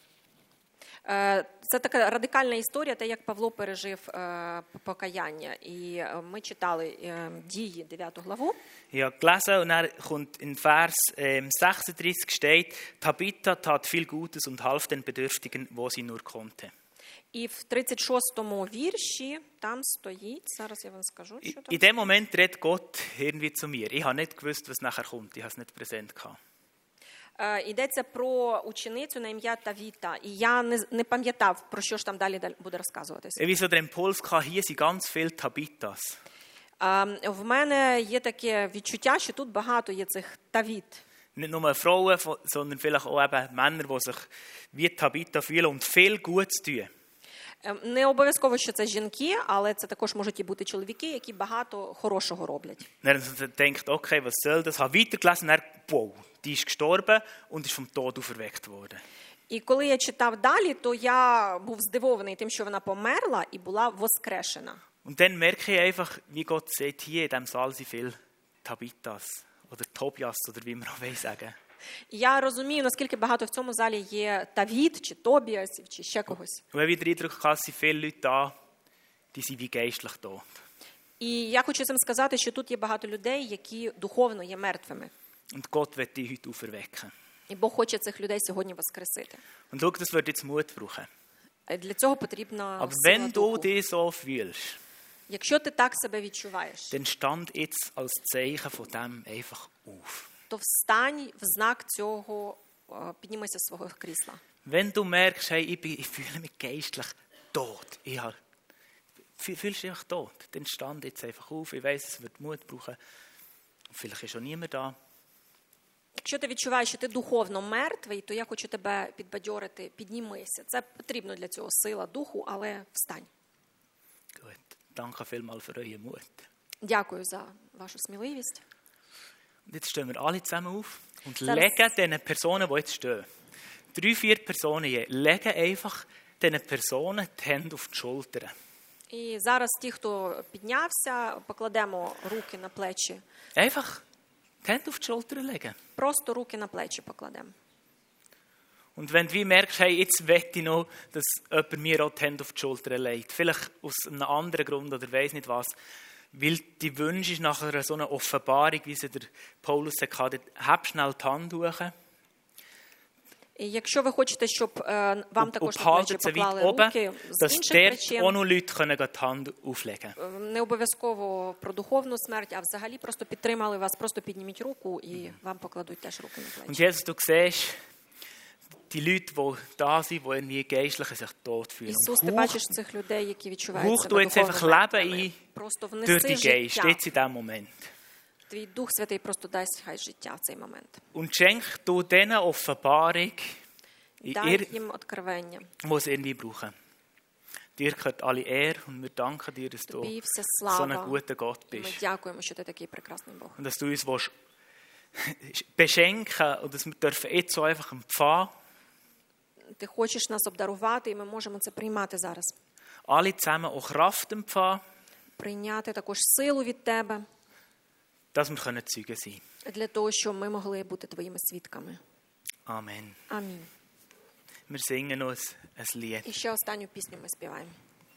Speaker 2: Е, Це така радикальна історія, те, як Павло пережив е, покаяння. І е, ми читали е, дії 9 главу.
Speaker 1: Ich habe gelesen und dann kommt in Vers ähm, 36 steht, Tabitha tat viel Gutes und half den Bedürftigen, wo sie nur konnte.
Speaker 2: І в 36-му вірші там стоїть, зараз я вам скажу,
Speaker 1: In
Speaker 2: що там.
Speaker 1: in dem Moment redet Gott irgendwie zu mir. Ich habe nicht gewusst, was nachher kommt. Ich habe es nicht präsent gehabt.
Speaker 2: Е, Йдеться про ученицю на ім'я Тавіта. І я не, не пам'ятав, про що ж там далі дал- буде розказуватися.
Speaker 1: Ich habe so den Impuls gehabt, hier sind ganz viele Tabitas.
Speaker 2: Е, В мене є таке відчуття, що тут багато є цих Тавіт.
Speaker 1: Nicht nur Frauen, von- sondern vielleicht auch eben Männer, die sich wie Tabitha fühlen und viel Gutes tun.
Speaker 2: Е, Не обов'язково, що це жінки, але це також можуть і бути чоловіки, які багато хорошого роблять.
Speaker 1: Dann hat er denkt, okay, was soll das? Habe weitergelesen, dann, wow, die ist gestorben und ist vom Tod auferweckt worden.
Speaker 2: І коли я читав далі, то я був здивований тим, що вона померла і була воскрешена.
Speaker 1: Und dann merke ich einfach, wie Gott sagt, hier in diesem Saal sind viele Tabitas oder Tobias oder wie man auch will sagen.
Speaker 2: І я розумію, наскільки багато в цьому залі є Тавід, чи Тобіасів, чи ще когось.
Speaker 1: Und wenn ich den Eindruck habe, es sind viele Leute da, die sind wie geistlich tot.
Speaker 2: І я хочу цим сказати, що тут є багато людей, які духовно є мертвими.
Speaker 1: Und Gott wird die heute auferwecken.
Speaker 2: І Бог хоче цих людей сьогодні воскресити.
Speaker 1: Und schau, das wird jetzt Mut brauchen.
Speaker 2: Е, Для цього потрібна
Speaker 1: Aber
Speaker 2: сила
Speaker 1: wenn du
Speaker 2: духу.
Speaker 1: dich so fühlst,
Speaker 2: Якщо ти так себе відчуваєш,
Speaker 1: dann stand jetzt als Zeichen von dem einfach auf.
Speaker 2: то встань в знак цього, е, піднімися з свого крісла.
Speaker 1: Wenn du merkst, hey, ich, bin, ich fühle mich geistlich tot, ich habe, fü- fühlst du dich einfach tot, dann stand jetzt einfach auf. Ich weiß, es wird Mut brauchen. Vielleicht ist schon niemand da.
Speaker 2: Якщо ти відчуваєш, що ти духовно мертвий, то я хочу тебе підбадьорити, піднімися. Це потрібно для цього сила духу, але встань.
Speaker 1: Gut, danke vielmals für euren Mut.
Speaker 2: Дякую за вашу сміливість.
Speaker 1: Und jetzt stehen wir alle zusammen auf und
Speaker 2: Dann-
Speaker 1: legen diesen Personen, die jetzt stehen, drei, vier Personen je, legen einfach diesen Personen die Hände auf die Schultern.
Speaker 2: І зараз ті, хто піднявся, покладемо руки на плечі.
Speaker 1: Einfach die Hände auf die Schultern legen.
Speaker 2: Просто руки на плечі покладемо.
Speaker 1: Und wenn du wie merkst, hey, jetzt möchte ich noch, dass jemand mir auch die Hände auf die Schulter legt, vielleicht aus einem anderen Grund oder weiß nicht was, weil die Wunsch ist nach einer so einer Offenbarung, wie sie der Paulus hatte, hab schnell die Hand hoch
Speaker 2: І якщо ви хочете, щоб е, вам
Speaker 1: und,
Speaker 2: також
Speaker 1: und
Speaker 2: на плечі
Speaker 1: behaltet sie
Speaker 2: поклали
Speaker 1: weit oben,
Speaker 2: руки з
Speaker 1: dass
Speaker 2: інших
Speaker 1: dort
Speaker 2: причин,
Speaker 1: auch noch Leute können die Hand auflegen
Speaker 2: е, не обов'язково про духовну смерть, а взагалі просто підтримали вас, просто підніміть руку і вам покладуть теж руки на
Speaker 1: Und
Speaker 2: плечі.
Speaker 1: Jesus, du siehst, die Leute, die da sind, die irgendwie geistlich sich tot fühlen.
Speaker 2: Ісус,
Speaker 1: Und
Speaker 2: ти
Speaker 1: hauch-
Speaker 2: бачиш цих людей, які відчувають
Speaker 1: hauch
Speaker 2: себе
Speaker 1: du jetzt einfach
Speaker 2: духовно
Speaker 1: Leben
Speaker 2: мертвими.
Speaker 1: ein
Speaker 2: Просто
Speaker 1: durch
Speaker 2: внеси
Speaker 1: die Geist,
Speaker 2: життя.
Speaker 1: jetzt in diesem Moment.
Speaker 2: Твій Дух Святий просто дасть хай життя в цей момент.
Speaker 1: Und schenk du denen Offenbarung, in
Speaker 2: Дай
Speaker 1: ihr,
Speaker 2: їм откровення.
Speaker 1: die sie irgendwie brauchen. Dir gehört alle Ehre und wir danken dir, dass du
Speaker 2: Тобі вся
Speaker 1: so ein
Speaker 2: слава.
Speaker 1: guter Gott
Speaker 2: І ми
Speaker 1: bist.
Speaker 2: дякуємо, що ти такий прекрасний Бог.
Speaker 1: Und dass du uns willst beschenken und dass wir dürfen jetzt so einfach empfangen.
Speaker 2: Ти хочеш нас обдарувати, і ми можемо це приймати зараз.
Speaker 1: Alle zusammen auch Kraft empfangen,
Speaker 2: Прийняти також силу від тебе
Speaker 1: dass wir können Zeugen sein
Speaker 2: для того, щоб ми могли бути твоїми свідками.
Speaker 1: Amen.
Speaker 2: Амінь.
Speaker 1: Wir singen uns ein Lied.
Speaker 2: І ще останню пісню ми співаємо.